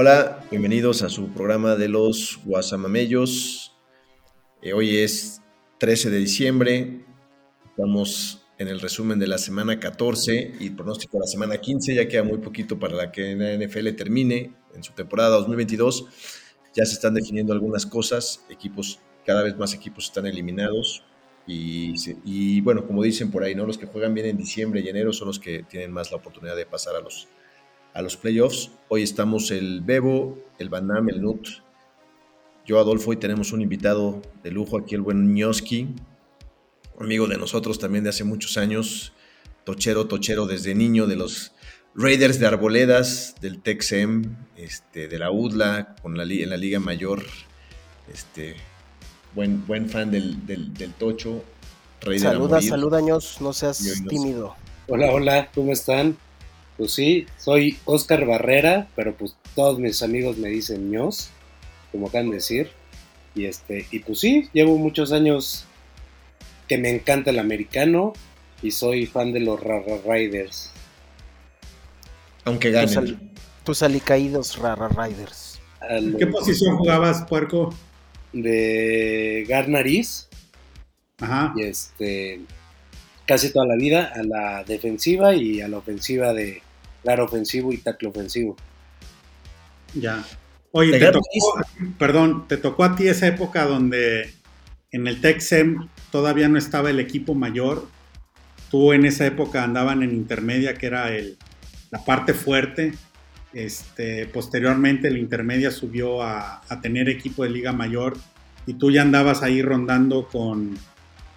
Hola, bienvenidos a su programa de los Guasamamellos. Eh, hoy es 13 de diciembre. Estamos en el resumen de la semana 14 y pronóstico de la semana 15. Ya queda muy poquito para la que la NFL termine en su temporada 2022. Ya se están definiendo algunas cosas. Equipos, cada vez más equipos están eliminados. Y, y bueno, como dicen por ahí, ¿no? Los que juegan bien en diciembre y enero son los que tienen más la oportunidad de pasar a los, a los playoffs. Hoy estamos el Bebo, el Banam, el Nut, yo Adolfo y tenemos un invitado de lujo aquí, el buen Nioski, amigo de nosotros también de hace muchos años, tochero, tochero desde niño de los Raiders de Arboledas, del Texem, este, de la UDLA, con la, en la Liga Mayor, este, buen, buen fan del, del, del Tocho. Rey saluda, saluda, años, no seas tímido. Hola, hola, ¿cómo están? Pues sí, soy Oscar Barrera, pero pues todos mis amigos me dicen ños, como acaban de decir. Y este, y pues sí, llevo muchos años que me encanta el americano y soy fan de los Rara Riders. Aunque ganen. Tus, alicaídos Rara Riders. ¿Qué posición jugabas, puerco? De Garnariz. Ajá. Y este casi toda la vida a la defensiva y a la ofensiva de claro ofensivo y tackle ofensivo. Ya. Oye, te tocó, perdón, te tocó a ti esa época donde en el Texem todavía no estaba el equipo mayor. Tú en esa época andaban en intermedia, que era el, la parte fuerte. Este, posteriormente el intermedia subió a, a, tener equipo de liga mayor y tú ya andabas ahí rondando con,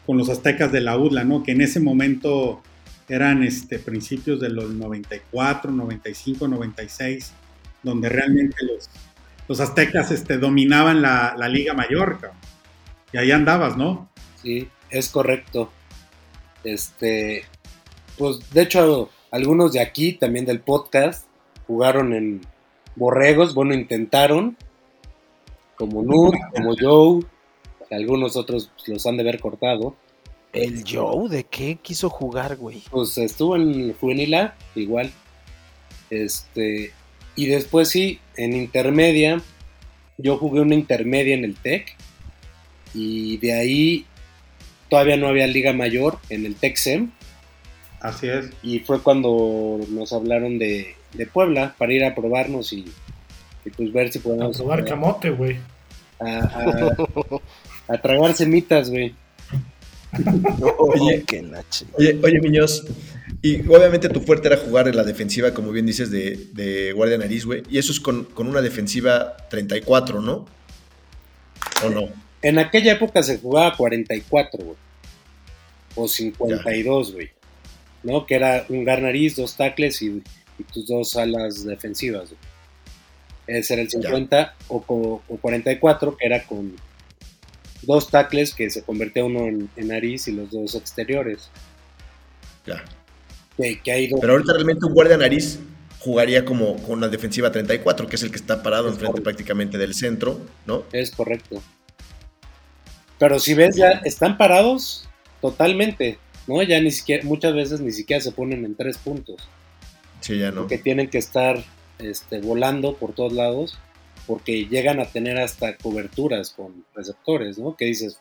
con los aztecas de la UDLA, ¿no? Que en ese momento eran este, principios de los 94, 95, 96, donde realmente los, los aztecas este, dominaban la, la Liga Mayor, y ahí andabas, ¿no? Sí, es correcto. Este, pues de hecho, algunos de aquí, también del podcast, jugaron en Borregos, bueno, intentaron, como Nud, como Joe, algunos otros los han de haber cortado. ¿El Joe de qué quiso jugar, güey? Pues estuvo en Juvenil A, igual. Este, y después sí, en intermedia, yo jugué una intermedia en el TEC. Y de ahí todavía no había liga mayor en el TEC-SEM. Así es. Y fue cuando nos hablaron de, de Puebla para ir a probarnos y, y pues ver si podemos... A probar camote, güey. A, a, a tragar semitas, güey. oye, oye, oye, Miños, y obviamente tu fuerte era jugar en la defensiva, como bien dices, de, de Guardia Nariz, güey. Y eso es con, con, una defensiva 34, ¿no? ¿O no? En aquella época se jugaba 44, güey. O 52, güey. ¿No? Que era un Garnariz, dos tacles y, y, tus dos alas defensivas, güey. Ese era el 50 o, o 44, que era con dos tackles que se convertía uno en, en nariz y los dos exteriores. Ya. Que, que ha ido... Pero ahorita realmente un guardia nariz jugaría como con una defensiva 34, que es el que está parado es enfrente correcto. prácticamente del centro, ¿no? Es correcto. Pero si ves, ya están parados totalmente, ¿no? Ya ni siquiera, muchas veces ni siquiera se ponen en tres puntos. Sí, ya no. Porque tienen que estar este, volando por todos lados porque llegan a tener hasta coberturas con receptores, ¿no? Que dices,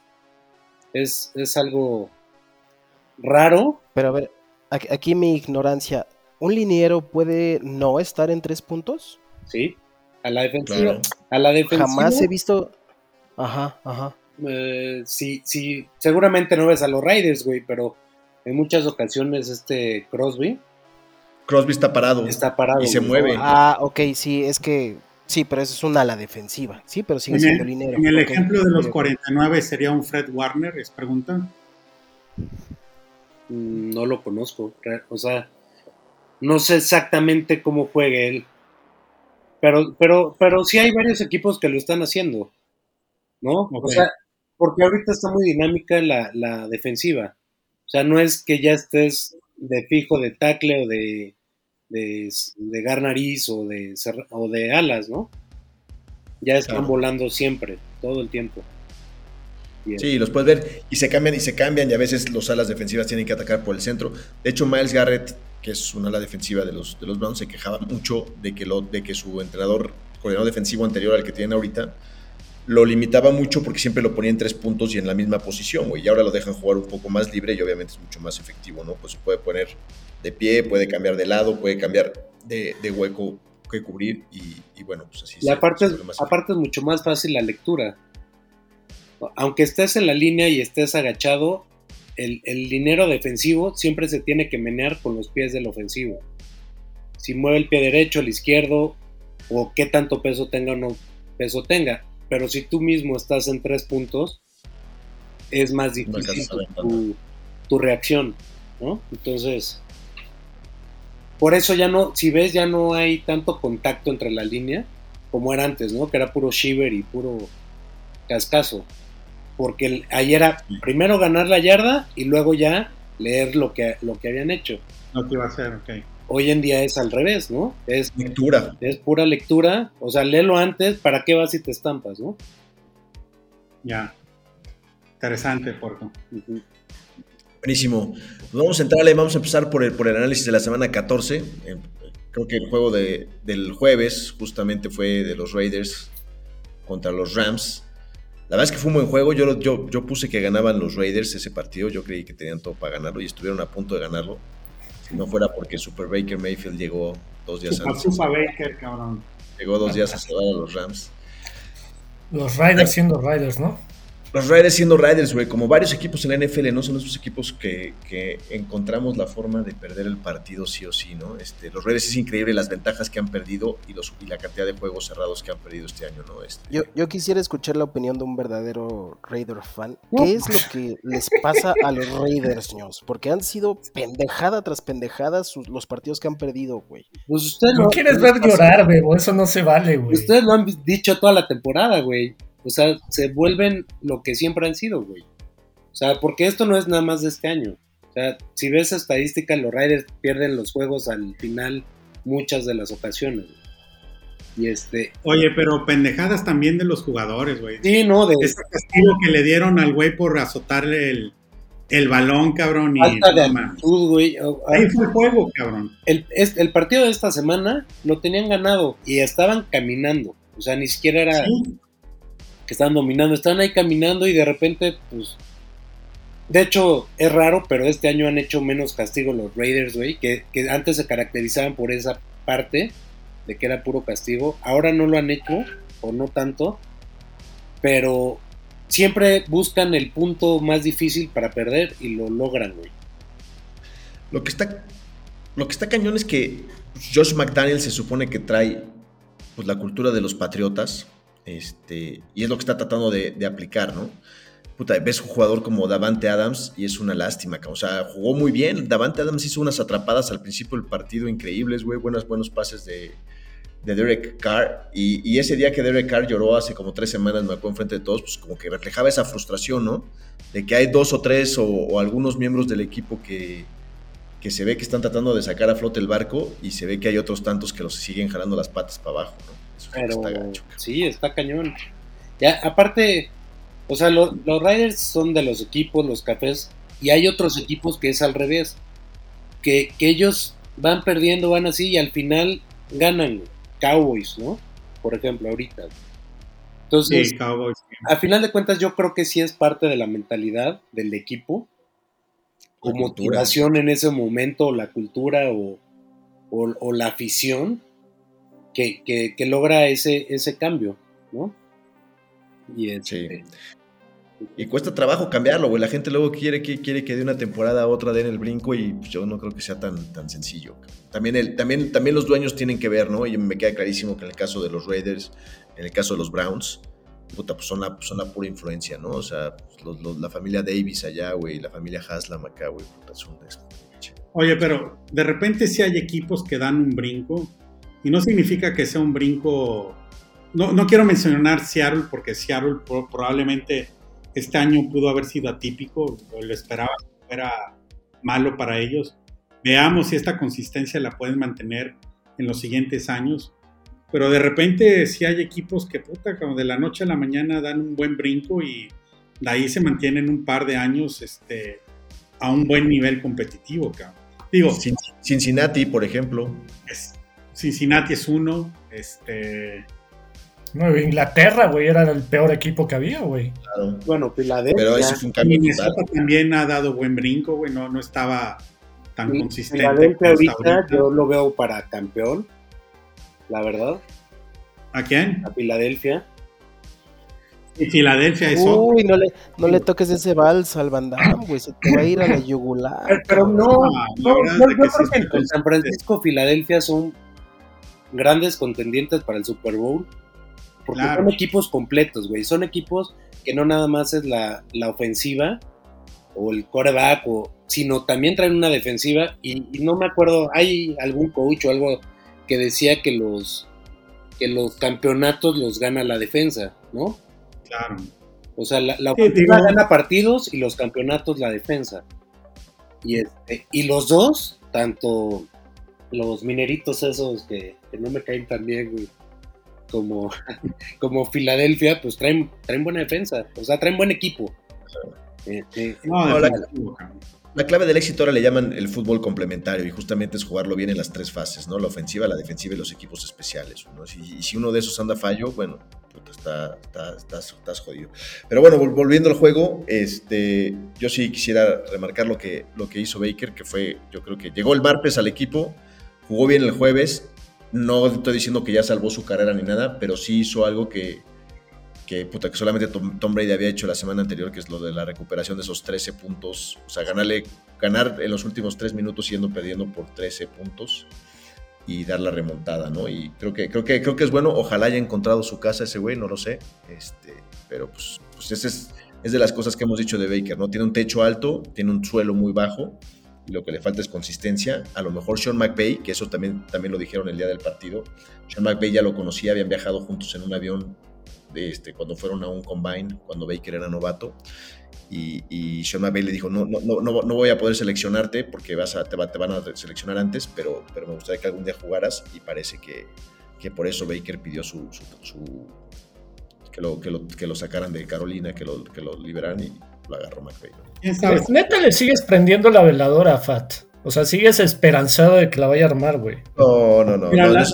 es, es algo raro. Pero a ver, aquí mi ignorancia, ¿un liniero puede no estar en tres puntos? Sí, a la defensiva. Claro. A la defensiva. Jamás he visto. Ajá, ajá. Eh, sí, sí, seguramente no ves a los Raiders, güey, pero en muchas ocasiones este Crosby. Crosby está parado. Está parado. Y se mueve. Ah, ok, sí, es que Sí, pero eso es una ala defensiva. Sí, pero sigue en siendo el, dinero. En el okay. ejemplo de los 49 sería un Fred Warner, es pregunta. Mm, No lo conozco. O sea, no sé exactamente cómo juegue él. Pero, pero, pero sí hay varios equipos que lo están haciendo, ¿no? O sea, porque ahorita está muy dinámica la, la defensiva. O sea, no es que ya estés de fijo de tackle o de, de, de nariz o de, o de alas, ¿no? Ya están Claro. volando siempre, todo el tiempo. Sí, los puedes ver y se cambian y se cambian y a veces los alas defensivas tienen que atacar por el centro. De hecho, Miles Garrett, que es una ala defensiva de los, de los Browns, se quejaba mucho de que, lo, de que su entrenador, coordinador defensivo anterior al que tienen ahorita, lo limitaba mucho porque siempre lo ponía en tres puntos y en la misma posición, güey. Y ahora lo dejan jugar un poco más libre y obviamente es mucho más efectivo, ¿no? Pues se puede poner de pie, puede cambiar de lado, puede cambiar de, de hueco que cubrir y, y bueno, pues así Y se- aparte, se más aparte es mucho más fácil la lectura. Aunque estés en la línea y estés agachado, el, el dinero defensivo siempre se tiene que menear con los pies del ofensivo. Si mueve el pie derecho, el izquierdo, o qué tanto peso tenga o no peso tenga. Pero si tú mismo estás en tres puntos, es más difícil tu, tu reacción, ¿no? Entonces, por eso ya no, si ves, ya no hay tanto contacto entre la línea como era antes, ¿no? Que era puro shiver y puro cascazo. Porque el- ahí era primero ganar la yarda y luego ya leer lo que, lo que habían hecho. Lo que iba a hacer, ok. Hoy en día es al revés, ¿no? Es, lectura. es pura lectura, o sea, léelo antes, ¿para qué vas y te estampas, no? Ya. Interesante, Porco. Ujú. Buenísimo. Pues vamos a entrarle, vamos a empezar por el, por el análisis de la semana 14. Eh, Creo que el juego de- del jueves justamente fue de los Raiders contra los Rams. La verdad es que fue un buen juego. Yo, lo- yo, yo puse que ganaban los Raiders ese partido. Yo creí que tenían todo para ganarlo y estuvieron a punto de ganarlo. Si no fuera porque Super Baker Mayfield llegó dos días antes. chupa Baker, cabrón. Llegó dos días a salvar a los Rams. Los Riders siendo Riders, ¿no? Los Raiders siendo Raiders, güey, como varios equipos en la NFL, ¿no? Son esos equipos que, que encontramos la forma de perder el partido sí o sí, ¿no? Este, los Raiders es increíble las ventajas que han perdido y, los, y la cantidad de juegos cerrados que han perdido este año, ¿no? Este, Yo, yo quisiera escuchar la opinión de un verdadero Raider fan. ¿Qué es lo que les pasa a los Raiders, señores? Porque han sido pendejada tras pendejada sus- los partidos que han perdido, güey. Pues ustedes No lo, quieres ver llorar, Bebo, eso no se vale, güey. ustedes lo han dicho toda la temporada, güey. O sea, se vuelven lo que siempre han sido, güey. O sea, porque esto no es nada más de este año. O sea, si ves estadística, los Raiders pierden los juegos al final muchas de las ocasiones. güey. Y este, Oye, pero pendejadas también de los jugadores, güey. sí, no, de Ese castigo que le dieron al güey por azotarle el, el balón, cabrón. Y, falta de actitud, güey. Ahí fue el juego, cabrón. El, es- el partido de esta semana lo tenían ganado y estaban caminando. O sea, ni siquiera era Sí. Que estaban dominando, estaban ahí caminando y de repente, pues. De hecho, es raro, pero este año han hecho menos castigo los Raiders, güey, que, que antes se caracterizaban por esa parte de que era puro castigo. Ahora no lo han hecho, o no tanto, pero siempre buscan el punto más difícil para perder y lo logran, güey. Lo que está, lo que está cañón es que Josh McDaniel se supone que trae pues, la cultura de los patriotas, este, y es lo que está tratando de, aplicar, ¿no? Puta, ves un jugador como Davante Adams y es una lástima, o sea, jugó muy bien. Davante Adams hizo unas atrapadas al principio del partido increíbles, güey, buenos, buenos pases de, de Derek Carr. Y, ese día que Derek Carr lloró hace como tres semanas, me acuerdo enfrente de todos, pues como que reflejaba esa frustración, ¿no? De que hay dos o tres o, o algunos miembros del equipo que, que se ve que están tratando de sacar a flote el barco y se ve que hay otros tantos que los siguen jalando las patas para abajo, ¿no? Pero está gacho, cabrón. sí, está cañón. Ya, aparte, o sea, lo- los Riders son de los equipos, los cafés, y hay otros equipos que es al revés. Que, que ellos van perdiendo, van así, y al final ganan. Cowboys, ¿no? Por ejemplo, ahorita. Entonces, Sí, Cowboys. a final de cuentas, yo creo que sí es parte de la mentalidad del equipo, o motivación en ese momento, o la cultura, o, o- o la afición, que, que- que logra ese, ese cambio, ¿no? Y este, Y cuesta trabajo cambiarlo, güey. La gente luego quiere que, quiere que de una temporada a otra den el brinco y pues, yo no creo que sea tan, tan sencillo. También, el, también, también los dueños tienen que ver, ¿no? Y me queda clarísimo que en el caso de los Raiders, en el caso de los Browns, puta, pues son la, son la pura influencia, ¿no? O sea, pues, los- los- la familia Davis allá, güey, la familia Haslam acá, güey, puta, es es- Oye, pero de repente sí hay equipos que dan un brinco Y no significa que sea un brinco. No, no quiero mencionar Seattle porque Seattle probablemente este año pudo haber sido atípico, lo esperaba que fuera malo para ellos. Veamos si esta consistencia la pueden mantener en los siguientes años. Pero de repente si hay equipos que puta, como de la noche a la mañana dan un buen brinco y de ahí se mantienen un par de años este, a un buen nivel competitivo, Digo, Cincinnati, por ejemplo. Cincinnati es uno. Este. No, Inglaterra, güey, era el peor equipo que había, güey. Bueno, Filadelfia. Pero ese fue un cambio también ha dado buen brinco, güey. No, no estaba tan consistente. Filadelfia ahorita yo lo veo para campeón, la verdad. ¿A quién? A Filadelfia. Y Filadelfia eso. Uy, no le, no le toques ese vals al Van güey, se te va a ir a la yugular. Pero, no, no, yo creo que en San Francisco, Filadelfia son grandes contendientes para el Super Bowl. Porque son equipos completos, güey. Son equipos que no nada más es la, la ofensiva o el coreback, o, sino también traen una defensiva. Y, y, no me acuerdo, hay algún coach o algo que decía que los, que los campeonatos los gana la defensa, ¿no? Claro. O sea, la, la ofensiva gana partidos y los campeonatos la defensa. Y, este, y los dos, tanto los mineritos esos que, no me caen tan bien, güey, como, como Filadelfia, pues traen, traen buena defensa. O sea, traen buen equipo. Este, no, la, la clave del éxito ahora le llaman el fútbol complementario y justamente es jugarlo bien en las tres fases, ¿no? La ofensiva, la defensiva y los equipos especiales. ¿no? y si uno de esos anda fallo, bueno, está, estás, estás, jodido. Pero bueno, volviendo al juego, este, yo sí quisiera remarcar lo que, lo que hizo Baker, que fue, yo creo que llegó el martes al equipo, jugó bien el jueves, no estoy diciendo que ya salvó su carrera ni nada, pero sí hizo algo que, que, puta, que solamente Tom, Brady había hecho la semana anterior, que es lo de la recuperación de esos 13 puntos. O sea, ganarle, ganar en los últimos 3 minutos siendo perdiendo por 13 puntos y dar la remontada, ¿no? Y creo que, creo que, creo que es bueno. Ojalá haya encontrado su casa ese güey, no lo sé. Este, pero pues, pues ese es, es de las cosas que hemos dicho de Baker, ¿no? Tiene un techo alto, tiene un suelo muy bajo lo que le falta es consistencia. A lo mejor Sean McVay, que eso también, también lo dijeron el día del partido. Sean McVay ya lo conocía, habían viajado juntos en un avión este, cuando fueron a un combine, cuando Baker era novato. Y, Sean McVay le dijo, no, no, no, no voy a poder seleccionarte porque vas a, te, te, van a seleccionar antes, pero, pero me gustaría que algún día jugaras y parece que, que por eso Baker pidió su, su, que, lo, que, lo, que, lo, sacaran de Carolina, que lo, que lo liberaran y lo agarró McVay. Neta le sigues prendiendo la veladora a Fat. O sea, sigues esperanzado de que la vaya a armar, güey. No, no, no. no,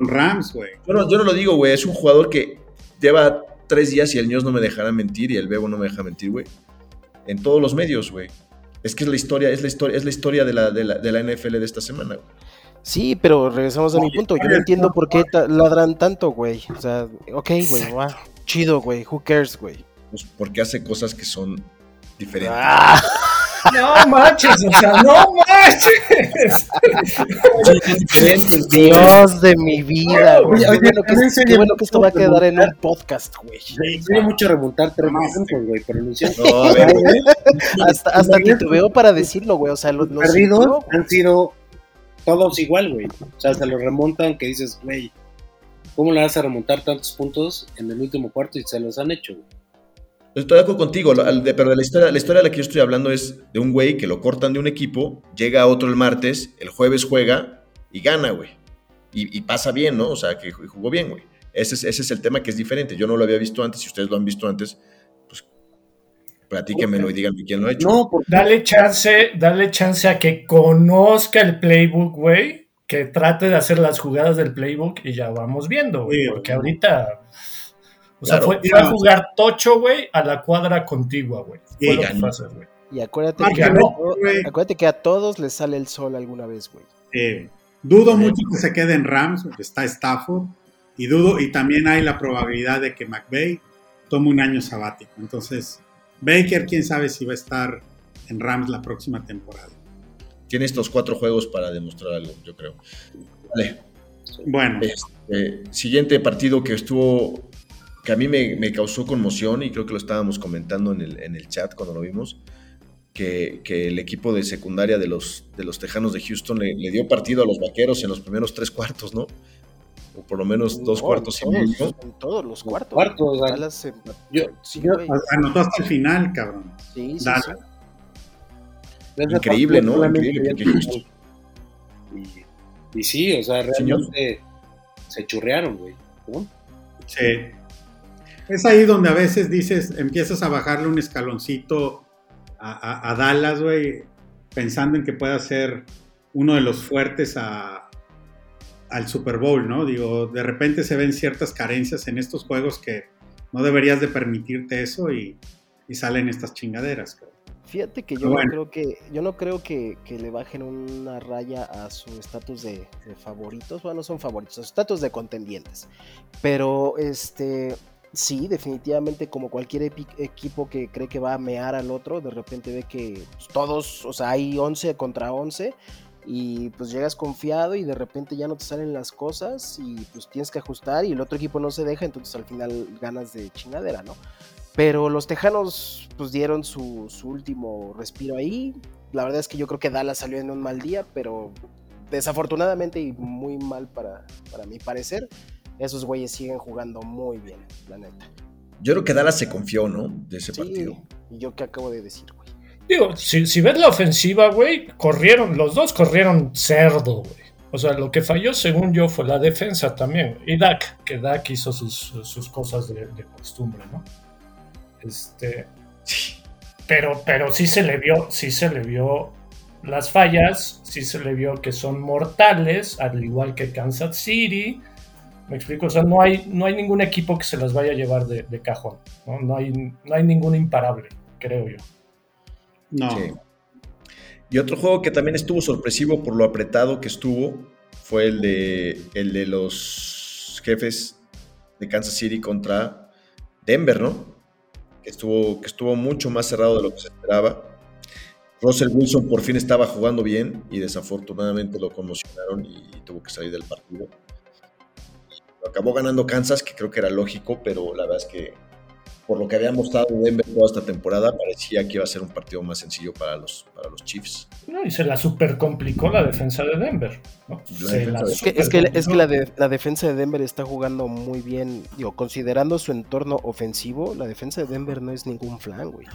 Rams, güey. Yo no, yo no lo digo, güey. Es un jugador que lleva tres días y el News no me dejará mentir y el Bebo no me deja mentir, güey. En todos los medios, güey. Es que es la historia, es la historia, es la historia de la, de la, de la NFL de esta semana, güey. Sí, pero regresamos a mi punto. Yo no entiendo por qué ladran tanto, güey. O sea, ok, güey, chido, güey. Who cares, güey? Pues porque hace cosas que son Ah. No manches, o sea, no manches. Dios de mi vida, güey. Oye, oye, que, qué bueno que esto va a quedar en un podcast, güey. Tiene mucho remontar tres güey, pero no, hasta, hasta veo para decirlo, güey. O sea, los, los perdidos han sido todos igual, güey. O sea, se lo remontan que dices, güey, ¿cómo le vas a remontar tantos puntos en el último cuarto y se los han hecho, güey? Estoy de acuerdo contigo, pero la historia, la historia de la que yo estoy hablando es de un güey que lo cortan de un equipo, llega a otro el martes, el jueves juega y gana, güey. Y, pasa bien, ¿no? O sea, que jugó bien, güey. Ese es, ese es el tema que es diferente. Yo no lo había visto antes, si ustedes lo han visto antes, pues platíquenmelo y díganme quién lo ha hecho. No, dale chance, dale chance a que conozca el playbook, güey, que trate de hacer las jugadas del playbook y ya vamos viendo, güey, porque ahorita o sea, fue, a jugar tocho, güey, a la cuadra contigua, güey. Y acuérdate que, a, acuérdate que, a todos les sale el sol alguna vez, güey. dudo mucho que se quede en Rams, está Stafford, y dudo, y también hay la probabilidad de que McVeigh tome un año sabático. Entonces, Baker, quién sabe si va a estar en Rams la próxima temporada. Tiene estos cuatro juegos para demostrar algo, yo creo. Vale. Bueno. Este, siguiente partido que estuvo que a mí me, causó conmoción y creo que lo estábamos comentando en el, en el, chat cuando lo vimos. que, el equipo de secundaria de los, de los Tejanos de Houston le, dio partido a los Vaqueros en los primeros tres cuartos, ¿no? O por lo menos dos cuartos y medio. En todos los cuartos. yo, anotó hasta el final, cabrón. Sí, sí, Increíble, ¿no? Increíble. Y, sí, o sea, realmente se churrearon, güey. Sí. Es ahí donde a veces dices, empiezas a bajarle un escaloncito a, Dallas, güey, pensando en que pueda ser uno de los fuertes al Super Bowl, ¿no? Digo, de repente se ven ciertas carencias en estos juegos que no deberías de permitirte eso y, salen estas chingaderas. Fíjate que yo no creo que yo no creo que, le bajen una raya a su estatus de, de, favoritos. Bueno, no son favoritos, estatus de contendientes. Pero este Sí, definitivamente como cualquier equipo que cree que va a mear al otro, de repente ve que pues, todos, o sea, hay 11 contra 11 y pues llegas confiado y de repente ya no te salen las cosas y pues tienes que ajustar y el otro equipo no se deja, entonces al final ganas de chingadera, ¿no? Pero los Tejanos pues dieron su, último respiro ahí. La verdad es que yo creo que Dallas salió en un mal día, pero desafortunadamente y muy mal para, para mi parecer esos güeyes siguen jugando muy bien, la neta. Yo creo que Dallas se confió, ¿no? De ese sí, partido. Y yo qué acabo de decir, güey. Digo, si, ves la ofensiva, güey, corrieron, los dos corrieron cerdo, güey. O sea, lo que falló, según yo, fue la defensa también. Y Dak, que Dak hizo sus, cosas de, costumbre, ¿no? Este. Pero, pero sí se le vio, sí se le vio las fallas, sí se le vio que son mortales, al igual que Kansas City. Me explico, o sea, no hay, no hay ningún equipo que se las vaya a llevar de, cajón, ¿no? No, hay, no hay ningún imparable, creo yo. No. Y otro juego que también estuvo sorpresivo por lo apretado que estuvo fue el de, el de los jefes de Kansas City contra Denver, ¿no? Que estuvo, que estuvo mucho más cerrado de lo que se esperaba. Russell Wilson por fin estaba jugando bien y desafortunadamente lo conmocionaron y tuvo que salir del partido acabó ganando Kansas, que creo que era lógico, pero la verdad es que por lo que había mostrado Denver toda esta temporada, parecía que iba a ser un partido más sencillo para los, para los Chiefs. No, y se la super complicó la defensa de Denver. es, que, es, que, es que, la, de, la defensa de Denver está jugando muy bien. Digo, considerando su entorno ofensivo, la defensa de Denver no es ningún flan, güey.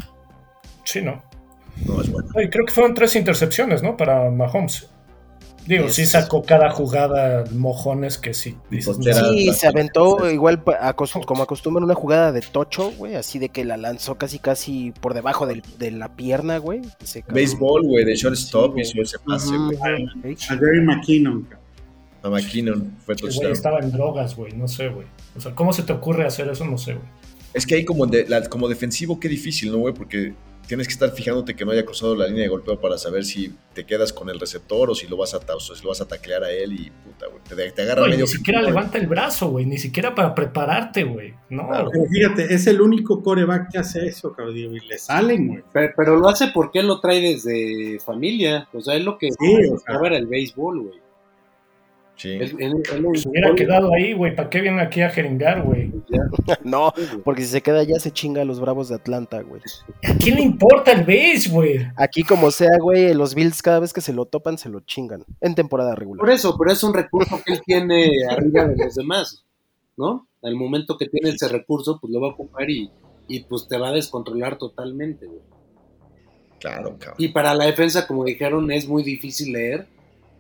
Sí, no. No es bueno. Y creo que fueron tres intercepciones, ¿no? Para Mahomes. Digo, sí sacó cada jugada mojones que sí. sí, se aventó igual como acostumbra una jugada de tocho, güey, así de que la lanzó casi casi por debajo de la pierna, güey. Béisbol, güey, de shortstop hizo ese pase, güey. A Gary McKinnon. A McKinnon fue touchdown. estaba en drogas, güey, no sé, güey. O sea, ¿cómo se te ocurre hacer eso? No sé, güey. Es que ahí como, como defensivo, qué difícil, ¿no, güey? Porque tienes que estar fijándote que no haya cruzado la línea de golpeo para saber si te quedas con el receptor o si lo vas a, o si lo vas a taclear a él y puta, güey. Te, te agarra Ni siquiera levanta el brazo, güey. Ni siquiera para prepararte, güey. No. fíjate, es el único coreback que hace eso, cabrón. Y le salen, güey. Pero, lo hace porque él lo trae desde familia. O sea, es lo que sí, o el béisbol, güey. Sí. se hubiera quedado ahí, güey. ¿Para qué viene aquí a jeringar, güey? no, porque si se queda allá se chinga a los Bravos de Atlanta, güey. ¿A quién le importa el base, güey? Aquí como sea, güey, los Bills cada vez que se lo topan se lo chingan. En temporada regular. Por eso, pero es un recurso que él tiene arriba de los demás, ¿no? Al momento que tiene ese recurso, pues lo va a ocupar y, y pues te va a descontrolar totalmente, güey. Claro, cabrón. Y para la defensa, como dijeron, es muy difícil leer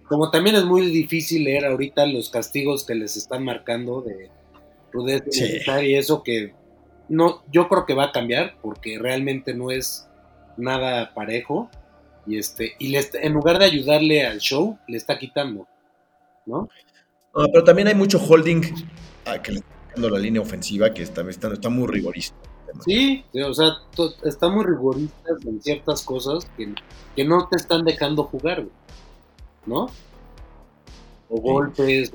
como también es muy difícil leer ahorita los castigos que les están marcando de rudeza y eso que no, yo creo que va a cambiar porque realmente no es nada parejo y este y en lugar de ayudarle al show le está quitando, ¿no? pero también hay mucho holding a que le está quitando la línea ofensiva que está, está, muy rigorista. Sí, o sea, está muy rigorista en ciertas cosas que, que no te están dejando jugar, ¿no? O golpes.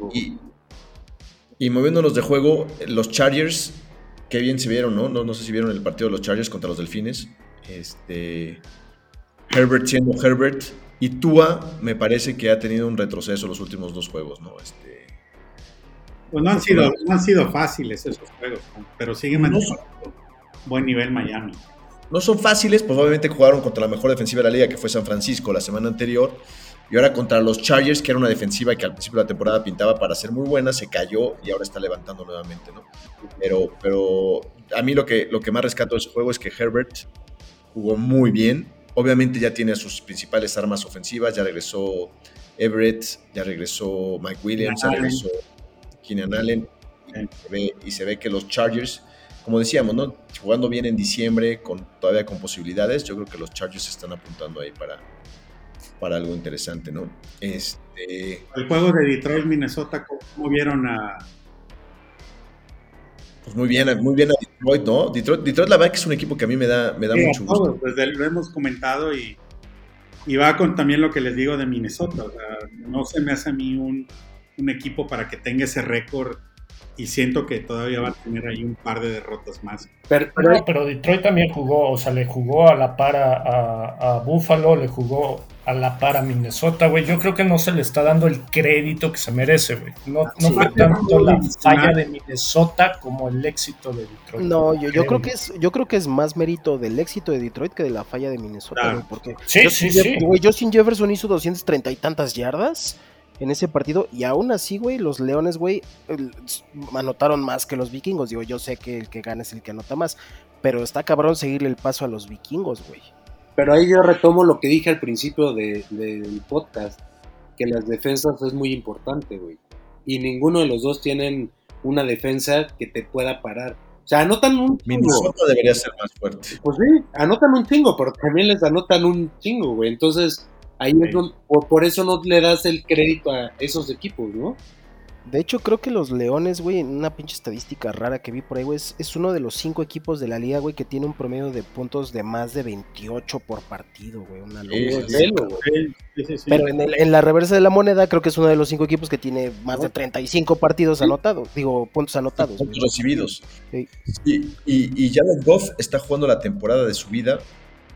Y, moviéndonos de juego, los Chargers, qué bien se vieron, ¿no? ¿no? No sé si vieron el partido de los Chargers contra los Delfines. Este, Herbert siendo Herbert. Y Tua me parece que ha tenido un retroceso los últimos dos juegos, ¿no? Este, pues no han sido, no han sido fáciles esos juegos, pero sigue manteniendo buen nivel Miami. no son fáciles, pues obviamente jugaron contra la mejor defensiva de la liga, que fue San Francisco la semana anterior, y ahora contra los Chargers, que era una defensiva que al principio de la temporada pintaba para ser muy buena, se cayó y ahora está levantando nuevamente, ¿no? Pero, pero a mí lo que, lo que más rescato de ese juego es que Herbert jugó muy bien. Obviamente ya tiene sus principales armas ofensivas, ya regresó Everett, ya regresó Mike Williams, ya regresó Keenan Allen, y se, ve, que los Chargers, como decíamos, ¿no? jugando bien en diciembre, con, todavía con posibilidades, yo creo que los Chargers están apuntando ahí para, para algo interesante, ¿no? Este... El juego de Detroit, Minnesota, ¿cómo vieron a...? Pues muy bien, muy bien a Detroit, ¿no? Detroit, Detroit la verdad que es un equipo que a mí me da, me da mucho gusto. Pues lo hemos comentado y, y va con también lo que les digo de Minnesota. O sea, no se me hace a mí un, un equipo para que tenga ese récord y siento que todavía va a tener ahí un par de derrotas más. Pero, pero, Detroit también jugó, o sea, le jugó a la par a, Buffalo, le jugó a la par a Minnesota, güey. Yo creo que no se le está dando el crédito que se merece, güey. No, no fue tanto la falla de Minnesota como el éxito de Detroit. No, yo, yo creo que es, yo creo que es más mérito del éxito de Detroit que de la falla de Minnesota, güey, porque sí, sí, sí. Güey, Justin Jefferson hizo 230 y tantas yardas en ese partido. Y aún así, güey, los Leones, güey, anotaron más que los vikingos. Digo, yo sé que el que gana es el que anota más. Pero está cabrón seguirle el paso a los vikingos, güey. Pero ahí yo retomo lo que dije al principio del podcast, que las defensas es muy importante, güey. Y ninguno de los dos tienen una defensa que te pueda parar. O sea, anotan un chingo. Minnesota debería ser más fuerte. Pues sí, anotan un chingo, pero también les anotan un chingo, güey. Entonces, Ahí por, eso no le das el crédito a esos equipos, ¿no? De hecho, creo que los Leones, güey, en una pinche estadística rara que vi por ahí, güey, es, uno de los cinco equipos de la liga, güey, que tiene un promedio de puntos de más de 28 por partido, güey. Una locura. Pero en, la reversa de la moneda, creo que es uno de los cinco equipos que tiene más de 35 partidos anotados, digo, puntos anotados. Puntos recibidos. Y, y, y Jared Goff está jugando la temporada de su vida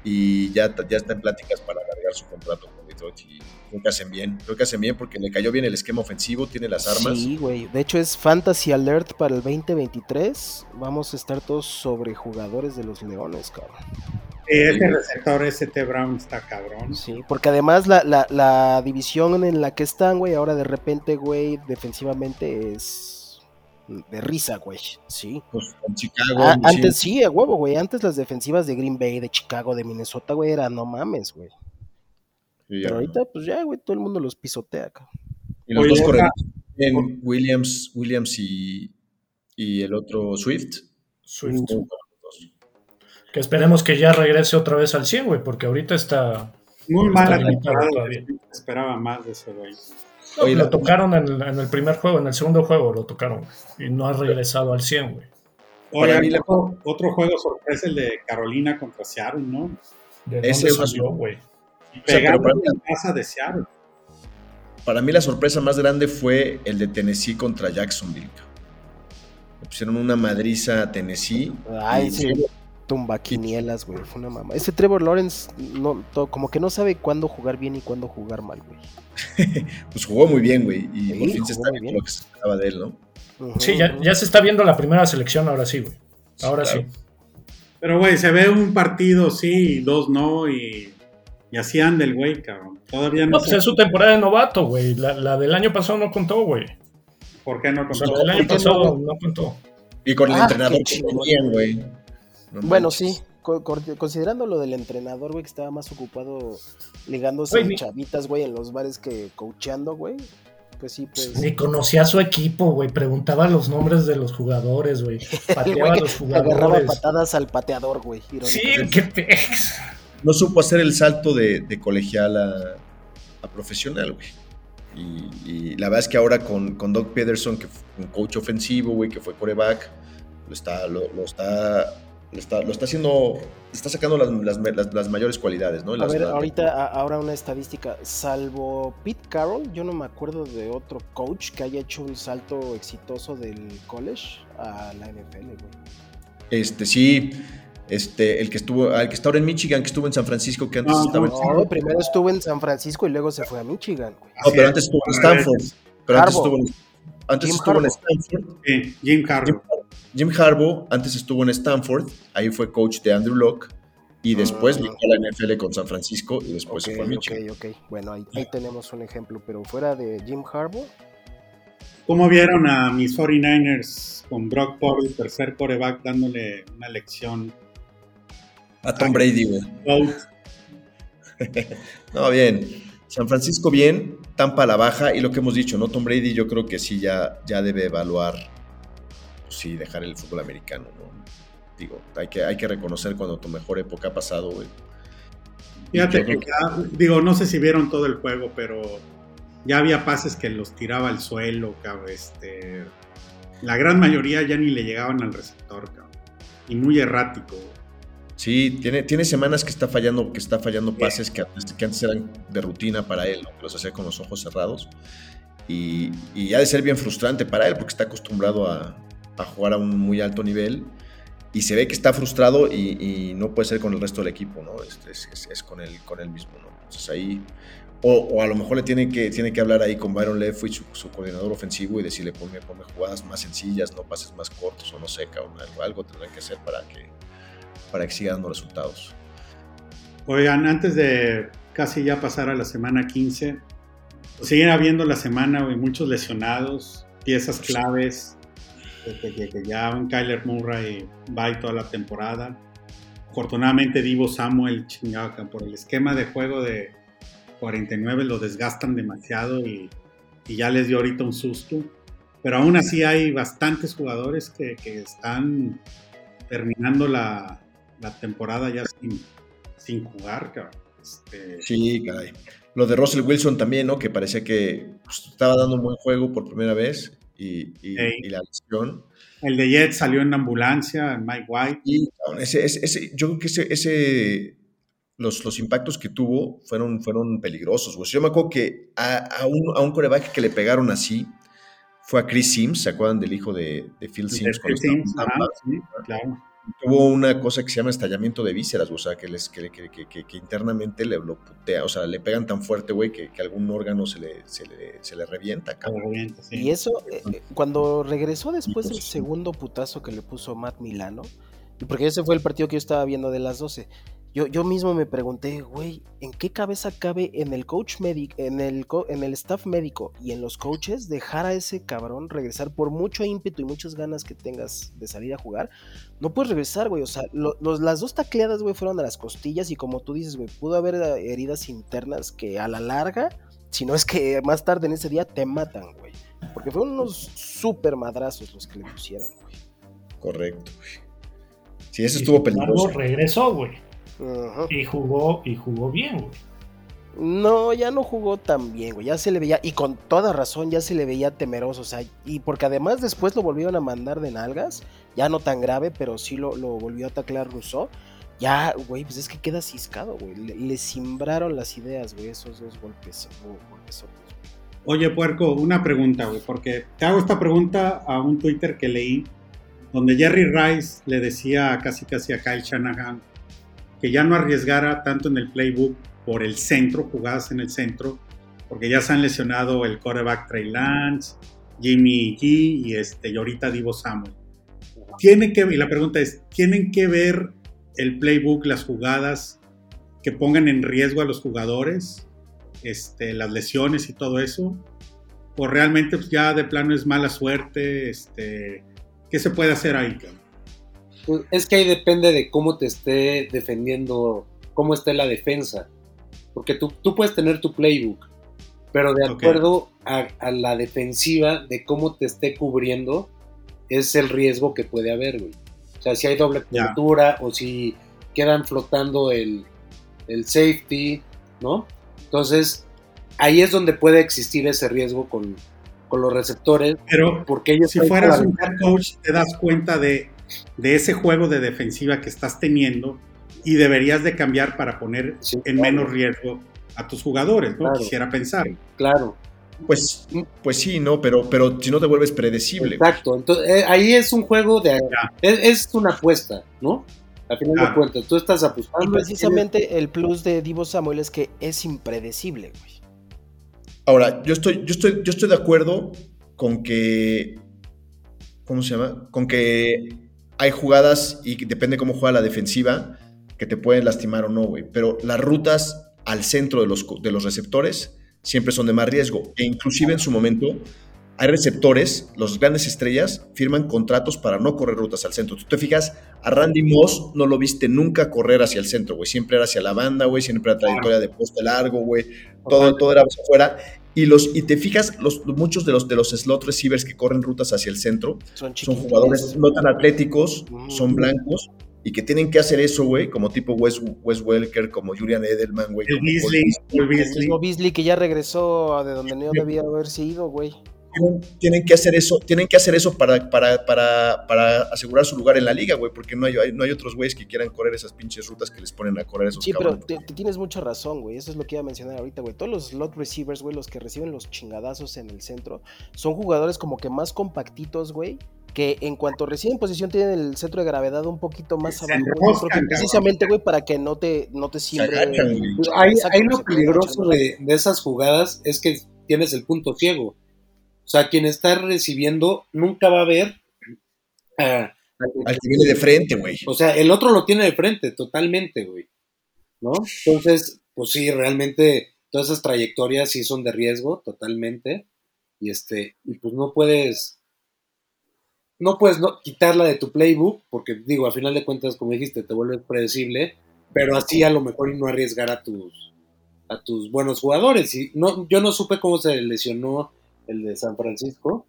y ya, ya está en pláticas para alargar su contrato con Detroit y creo que hacen bien, creo que hacen bien porque le cayó bien el esquema ofensivo, tiene las armas. Sí, güey, de hecho es Fantasy Alert para el 2023, vamos a estar todos sobre jugadores de los Leones, cabrón. ese receptor ST Brown está cabrón. Sí, porque además la, la, la división en la que están, güey, ahora de repente, güey, defensivamente es de risa, güey. Sí. Pues con Chicago. Ah, antes sí, a huevo, güey. Antes las defensivas de Green Bay, de Chicago, de Minnesota, güey, eran no mames, güey. Pero ahorita, pues ya, güey, todo el mundo los pisotea acá. Y los dos corredores, Williams, Williams y, y, el otro Swift. Swift. Que esperemos que ya regrese otra vez al 100, güey, porque ahorita está. Muy mala todavía. Esperaba más de ese güey lo tocaron en el, primer juego, en el segundo juego lo tocaron y no ha regresado al 100, güey. Oye, otro, juego sorpresa el de Carolina contra Seattle, ¿no? ¿De Ese salió, güey? Pegando para, la casa de Seattle. Para mí la sorpresa más grande fue el de Tennessee contra Jacksonville. Le pusieron una madriza a Tennessee. Ay, sí tumbaquinielas, güey. Fue una mamá. Ese Trevor Lawrence, no, como que no sabe cuándo jugar bien y cuándo jugar mal, güey. pues jugó muy bien, güey. Y por fin se está viendo lo que se esperaba de él, ¿no? sí, ya, se está viendo la primera selección, ahora sí, güey. Ahora sí. Pero, güey, se ve un partido sí y dos no, y, y así anda el güey, cabrón. Todavía no. No, pues es su temporada de novato, güey. La, del año pasado no contó, güey. ¿Por qué no contó? la del año pasado no? contó. Y con el ah, entrenador que tenían, güey bueno, sí, considerando lo del entrenador, güey, que estaba más ocupado ligándose a chavitas, güey, en los bares que coacheando, güey. Pues sí, pues. Ni conocía a su equipo, güey. Preguntaba los nombres de los jugadores, güey. Pateaba a los jugadores. Agarraba patadas al pateador, güey. Sí, qué pex. No supo hacer el salto de, colegial a, profesional, güey. Y, la verdad es que ahora con, con Doug Pederson, que fue un coach ofensivo, güey, que fue coreback, lo está, lo está lo está, lo está haciendo, está sacando las, las, mayores cualidades, ¿no? a ver, ahorita, ahora una estadística, salvo Pete Carroll, yo no me acuerdo de otro coach que haya hecho un salto exitoso del college a la NFL, güey. Este, sí, este, el que estuvo, el que está ahora en Michigan, que estuvo en San Francisco, que antes estaba en... No, primero estuvo en San Francisco y luego se fue a Michigan. Güey. No, pero antes estuvo en Stanford. Pero antes estuvo, antes estuvo en Stanford. Jim Harbaugh. Jim Harbaugh antes estuvo en Stanford, ahí fue coach de Andrew Locke, y después uh, a la NFL con San Francisco y después se fue a Michigan. Ok, ok, bueno, ahí, tenemos un ejemplo, pero fuera de Jim Harbaugh. ¿Cómo vieron a mis 49ers con Brock Purdy, tercer coreback, dándole una lección? A Tom Brady, güey. no, bien. San Francisco bien, Tampa a la baja y lo que hemos dicho, ¿no? Tom Brady yo creo que sí ya, ya debe evaluar, pues sí, dejar el fútbol americano, ¿no? digo, hay que, hay que reconocer cuando tu mejor época ha pasado, güey. Fíjate que, digo, no sé si vieron todo el juego, pero ya había pases que los tiraba al suelo, cabrón. Este, la gran mayoría ya ni le llegaban al receptor, cabrón. Y muy errático. Sí, tiene, tiene semanas que está fallando, que está fallando pases que antes, eran de rutina para él, que los hacía con los ojos cerrados. Y, y, ha de ser bien frustrante para él porque está acostumbrado a, a jugar a un muy alto nivel y se ve que está frustrado y, no puede ser con el resto del equipo, ¿no? Es, es, con, él, con él mismo, ¿no? Entonces ahí, o, a lo mejor le tiene que, tiene que hablar ahí con Byron Leftwich, su, su coordinador ofensivo, y decirle, ponme, ponme jugadas más sencillas, no pases más cortos o no sé, algo, algo tendrán que hacer para que, para que siga dando resultados. Oigan, antes de casi ya pasar a la semana 15, pues siguen habiendo la semana muchos lesionados, piezas claves que, ya un Kyler Murray va toda la temporada. Afortunadamente Divo Samuel chingado por el esquema de juego de 49 lo desgastan demasiado y, ya les dio ahorita un susto. Pero aún así hay bastantes jugadores que, están terminando la, temporada ya sin, jugar, este, Sí, caray. Lo de Russell Wilson también, ¿no? Que parecía que pues, estaba dando un buen juego por primera vez y, la lesión. El de Jet salió en ambulancia, Mike White. Y ese, ese, yo creo que ese, ese los, los, impactos que tuvo fueron, fueron peligrosos. Yo me acuerdo que a, a, un, a un coreback que le pegaron así fue a Chris Sims, ¿se acuerdan del hijo de, de Phil Sims? Sims claro tuvo una cosa que se llama estallamiento de vísceras, o sea, que, les, que, que, que, internamente le lo putea, o sea, le pegan tan fuerte, güey, que, algún órgano se le, se le, se le revienta, cabrón. Y eso, eh, cuando regresó después del segundo putazo que le puso Matt Milano, porque ese fue el partido que yo estaba viendo de las 12, yo, yo mismo me pregunté, güey, ¿en qué cabeza cabe en el coach médico, en el, en el staff médico y en los coaches dejar a ese cabrón regresar por mucho ímpetu y muchas ganas que tengas de salir a jugar? No puedes regresar, güey. O sea, los, las dos tacleadas, güey, fueron a las costillas y como tú dices, güey, pudo haber eh, heridas internas que a la larga, si no es que más tarde en ese día te matan, güey. Porque fueron unos súper madrazos los que le pusieron, güey. Correcto, güey. Sí, eso estuvo peligroso. regresó, güey. Y jugó, y jugó bien, güey. No, ya no jugó tan bien, güey. Ya se le veía, y con toda razón, ya se le veía temeroso. O sea, y porque además después lo volvieron a mandar de nalgas. Ya no tan grave, pero sí lo, volvió a taclar Rousseau. Ya, güey, pues es que queda ciscado, güey. Le, simbraron las ideas, güey, esos dos golpes. Oye, Puerco, una pregunta, güey, porque te hago esta pregunta a un Twitter que leí, donde Jerry Rice le decía casi casi a Kyle Shanahan que ya no arriesgara tanto en el playbook por el centro, jugadas en el centro, porque ya se han lesionado el quarterback Trey Lance, Jimmy G y, este, y ahorita Divo Samuel. Tiene que, y la pregunta es, ¿tienen que ver el playbook, las jugadas que pongan en riesgo a los jugadores, este, las lesiones y todo eso? ¿O realmente pues, ya de plano es mala suerte? Este, ¿Qué se puede hacer ahí? Pues, es que ahí depende de cómo te esté defendiendo, cómo esté la defensa. Porque tú, tú puedes tener tu playbook, pero de acuerdo a, la defensiva, de cómo te esté cubriendo, es el riesgo que puede haber, güey. O sea, si hay doble cobertura o si quedan flotando el, el safety, ¿no? Entonces, ahí es donde puede existir ese riesgo con, con los receptores. Pero porque ellos si fueras un head coach, te das cuenta de de ese juego de defensiva que estás teniendo y deberías de cambiar para poner en menos riesgo a tus jugadores, ¿no? Quisiera pensar. Claro. Pues, pues sí, ¿no? Pero, pero si no te vuelves predecible. Exacto. Entonces, eh, ahí es un juego de... Es, una apuesta, ¿no? Al final de cuentas, tú estás apostando. Y precisamente el plus de Divo Samuel es que es impredecible, güey. Ahora, yo estoy, yo estoy, yo estoy de acuerdo con que. ¿Cómo se llama? Con que hay jugadas y depende cómo juega la defensiva, que te pueden lastimar o no, güey. Pero las rutas al centro de los, de los receptores siempre son de más riesgo. E inclusive en su momento hay receptores, los grandes estrellas firman contratos para no correr rutas al centro. Tú te fijas, a Randy Moss no lo viste nunca correr hacia el centro, güey. Siempre era hacia la banda, güey. Siempre era trayectoria de poste largo, güey. Todo, todo era hacia afuera. Y, los, y te fijas, los, muchos de los, de los slot receivers que corren rutas hacia el centro son, jugadores no tan atléticos, son blancos y que tienen que hacer eso, güey, como tipo Wes, Wes Welker, como Julian Edelman, güey. El Beasley, el Beasley. El Beasley que ya regresó de donde no debía haberse ido, güey tienen, que hacer eso, tienen que hacer eso para, para, para, para asegurar su lugar en la liga, güey, porque no hay, no hay otros güeyes que quieran correr esas pinches rutas que les ponen a correr esos Sí, pero te, tienes mucha razón, güey, eso es lo que iba a mencionar ahorita, güey. Todos los slot receivers, güey, los que reciben los chingadazos en el centro, son jugadores como que más compactitos, güey, que en cuanto reciben posición tienen el centro de gravedad un poquito más abajo, precisamente, güey, para que no te, no te siembre. Ahí, lo peligroso de, de esas jugadas es que tienes el punto ciego. O sea, quien está recibiendo nunca va a ver al que viene de frente, güey. O sea, el otro lo tiene de frente, totalmente, güey. ¿No? Entonces, pues sí, realmente todas esas trayectorias sí son de riesgo, totalmente. Y este, y pues no puedes, no puedes no, quitarla de tu playbook, porque digo, a final de cuentas, como dijiste, te vuelves predecible, pero así a lo mejor no arriesgar a tus, a tus buenos jugadores. Y no, yo no supe cómo se lesionó el de San Francisco,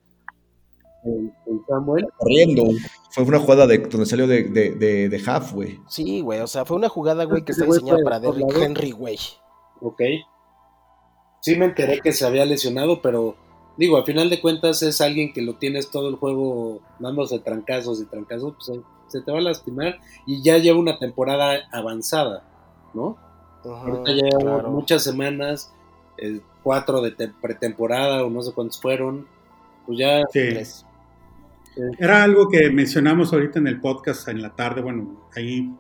el, Samuel. Corriendo. Fue una jugada de, donde salió de, de, de, half, güey. Sí, güey, o sea, fue una jugada, güey, que está diseñada para Derrick Henry, güey. Ok. Sí me enteré que se había lesionado, pero digo, al final de cuentas es alguien que lo tienes todo el juego dándose trancazos y trancazos, pues se te va a lastimar y ya lleva una temporada avanzada, ¿no? Ahorita lleva muchas semanas, eh, cuatro de pretemporada o no sé cuántos fueron. Pues ya. Era algo que mencionamos ahorita en el podcast en la tarde, bueno, ahí,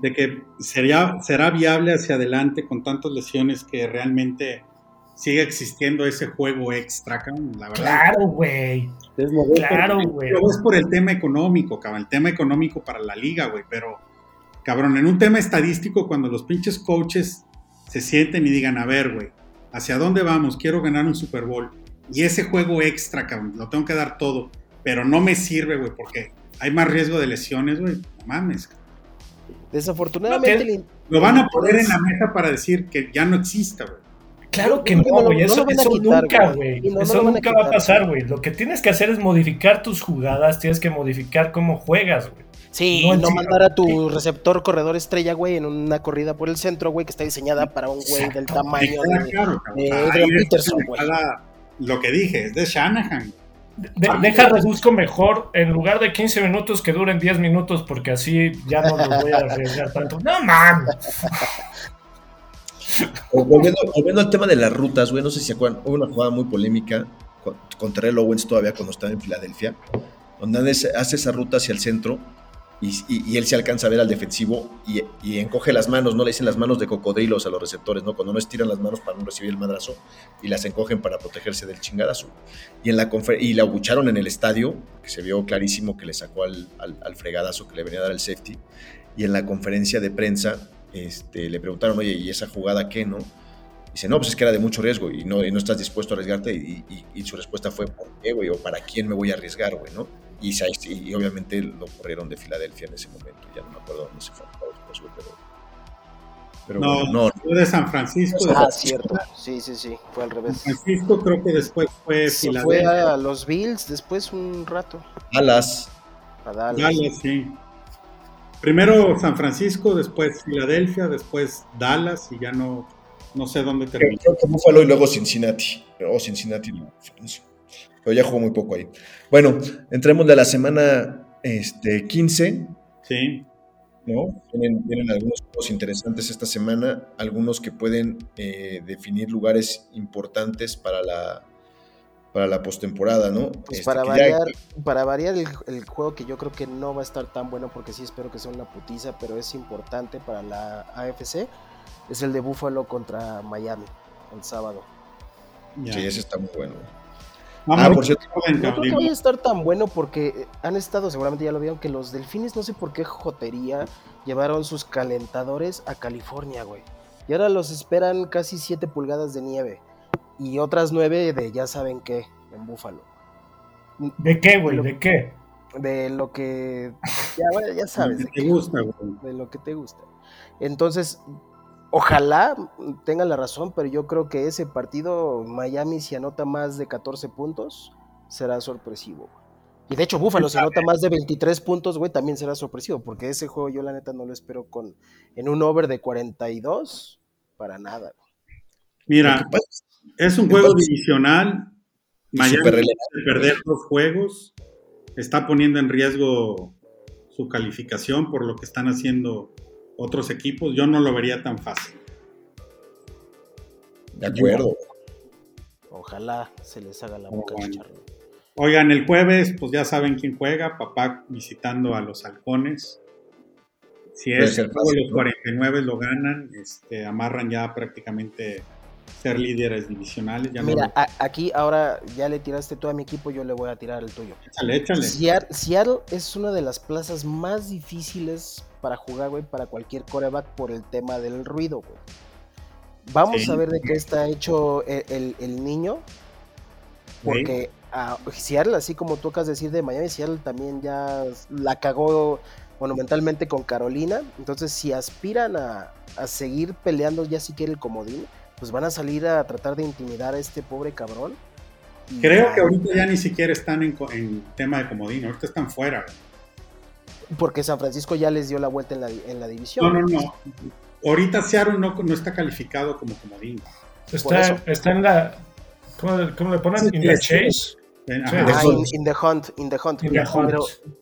de que sería, será viable hacia adelante con tantas lesiones que realmente sigue existiendo ese juego extra, la verdad. Claro, güey. Claro, güey. es por el tema económico, cabrón, el tema económico para la liga, güey, pero, cabrón, en un tema estadístico, cuando los pinches coaches se sienten y digan, a ver, güey, ¿Hacia dónde vamos? Quiero ganar un Super Bowl. Y ese juego extra, cabrón, lo tengo que dar todo. Pero no me sirve, güey, porque hay más riesgo de lesiones, güey. No mames. Desafortunadamente. lo van a poner en la mesa para decir que ya no exista, güey. Claro que no, güey. eso, nunca, güey. eso nunca va a pasar, güey. Lo que tienes que hacer es modificar tus jugadas, tienes que modificar cómo juegas, güey. Sí, no, mandar a tu receptor corredor estrella, güey, en una corrida por el centro, güey, que está diseñada para un güey del tamaño de, Adrian Peterson, güey. Lo que dije, es de Shanahan. deja reduzco mejor en lugar de 15 minutos que duren 10 minutos porque así ya no lo voy a arriesgar tanto. No mames. Volviendo, al tema de las rutas, güey, no sé si se acuerdan, hubo una jugada muy polémica con Terrell Owens todavía cuando estaba en Filadelfia, donde hace esa ruta hacia el centro y, él se alcanza a ver al defensivo y, encoge las manos, ¿no? Le dicen las manos de cocodrilos a los receptores, ¿no? Cuando no estiran las manos para no recibir el madrazo y las encogen para protegerse del chingadazo. Y, en la y la abucharon en el estadio, que se vio clarísimo que le sacó al, fregadazo que le venía a dar el safety. Y en la conferencia de prensa este, le preguntaron, oye, ¿y esa jugada qué, no? Dice, no, pues es que era de mucho riesgo y no, no estás dispuesto a arriesgarte. Y, su respuesta fue, ¿por qué, güey? ¿O para quién me voy a arriesgar, güey, no? Y, obviamente lo corrieron de Filadelfia en ese momento. Ya no me acuerdo dónde se fue pero. no, no, fue de San Francisco. Ah, cierto. Sí, sí, sí. Fue al revés. San Francisco creo que después fue Se Filadelfia. fue a los Bills después un rato. Dallas. A Dallas. Dallas, sí. Primero San Francisco, después Filadelfia, después Dallas y ya no, no sé dónde terminó. Creo que Buffalo y luego Cincinnati. O Cincinnati no pero ya jugó muy poco ahí. Bueno, entremos de la semana este, 15. Sí. ¿no? Vienen, algunos juegos interesantes esta semana, algunos que pueden eh, definir lugares importantes para la, para la postemporada, ¿no? Pues este, para, variar, para variar el, juego que yo creo que no va a estar tan bueno porque sí espero que sea una putiza, pero es importante para la AFC, es el de Buffalo contra Miami el sábado. Sí, ese está muy bueno. Ah, por cierto. No creo que vaya a estar tan bueno porque han estado, seguramente ya lo vieron, que los delfines, no sé por qué jotería, llevaron sus calentadores a California, güey. Y ahora los esperan casi 7 pulgadas de nieve. Y otras 9 de ya saben qué, en Búfalo. ¿De qué, güey? ¿De qué? De lo que. Ya, ya sabes. De, que te gusta, güey. De lo que te gusta. Entonces, Ojalá tenga la razón, pero yo creo que ese partido, Miami, si anota más de 14 puntos, será sorpresivo. Y de hecho, Búfalo, si anota más de 23 puntos, güey, también será sorpresivo, porque ese juego yo la neta no lo espero con en un over de 42, para nada. Mira, es un juego divisional. Miami perder dos juegos, está poniendo en riesgo su calificación por lo que están haciendo otros equipos, yo no lo vería tan fácil. De acuerdo. Ojalá se les haga la boca chicharro. Oigan, el jueves, pues ya saben quién juega, papá visitando a los halcones. Si es el los 49 lo ganan, este, amarran ya prácticamente ser líderes divisionales. Mira, aquí ahora ya le tiraste todo a mi equipo, yo le voy a tirar el tuyo. Échale, échale. Seattle es una de las plazas más difíciles para jugar, güey, para cualquier coreback por el tema del ruido, güey. Vamos a ver de qué está hecho el, niño. Porque a Seattle, así como tú acabas de decir de Miami, Seattle también ya la cagó monumentalmente con Carolina. Entonces, si aspiran a, seguir peleando ya si quiere el comodín, pues van a salir a tratar de intimidar a este pobre cabrón. Creo que ahorita ya ni siquiera están en, en tema de comodín, ahorita están fuera. Güey. Porque San Francisco ya les dio la vuelta en la, en la división. No, no, no. Ahorita Seattle no, no está calificado como comodín. Está, está en la. ¿Cómo, le ponen? ¿In the chase? Ah, in, the hunt, in the hunt.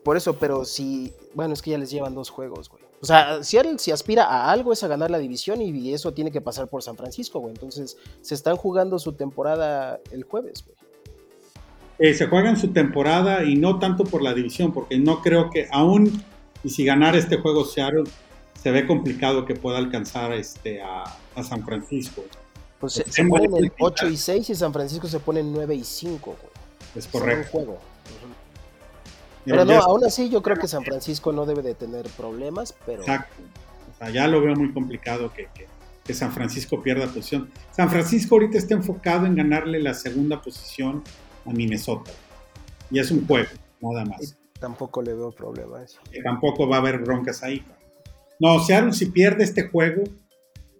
por eso, pero si. Bueno, es que ya les llevan dos juegos, güey. O sea, Seattle si aspira a algo es a ganar la división y eso tiene que pasar por San Francisco, güey. Entonces, se están jugando su temporada el jueves, güey. Eh, se juegan su temporada y no tanto por la división, porque no creo que aún, y si ganar este juego Seattle, se ve complicado que pueda alcanzar este, a, San Francisco. Pues se, ponen en 8 y 6 y San Francisco se pone en 9 y 5. Es correcto. Juego. Pero no, aún así yo creo que San Francisco no debe de tener problemas, pero... Exacto. O sea, ya lo veo muy complicado que, que, que San Francisco pierda posición. San Francisco ahorita está enfocado en ganarle la segunda posición a Minnesota. Y es un juego, nada más. tampoco le veo problema a eso. tampoco va a haber broncas ahí. No, Seattle si pierde este juego,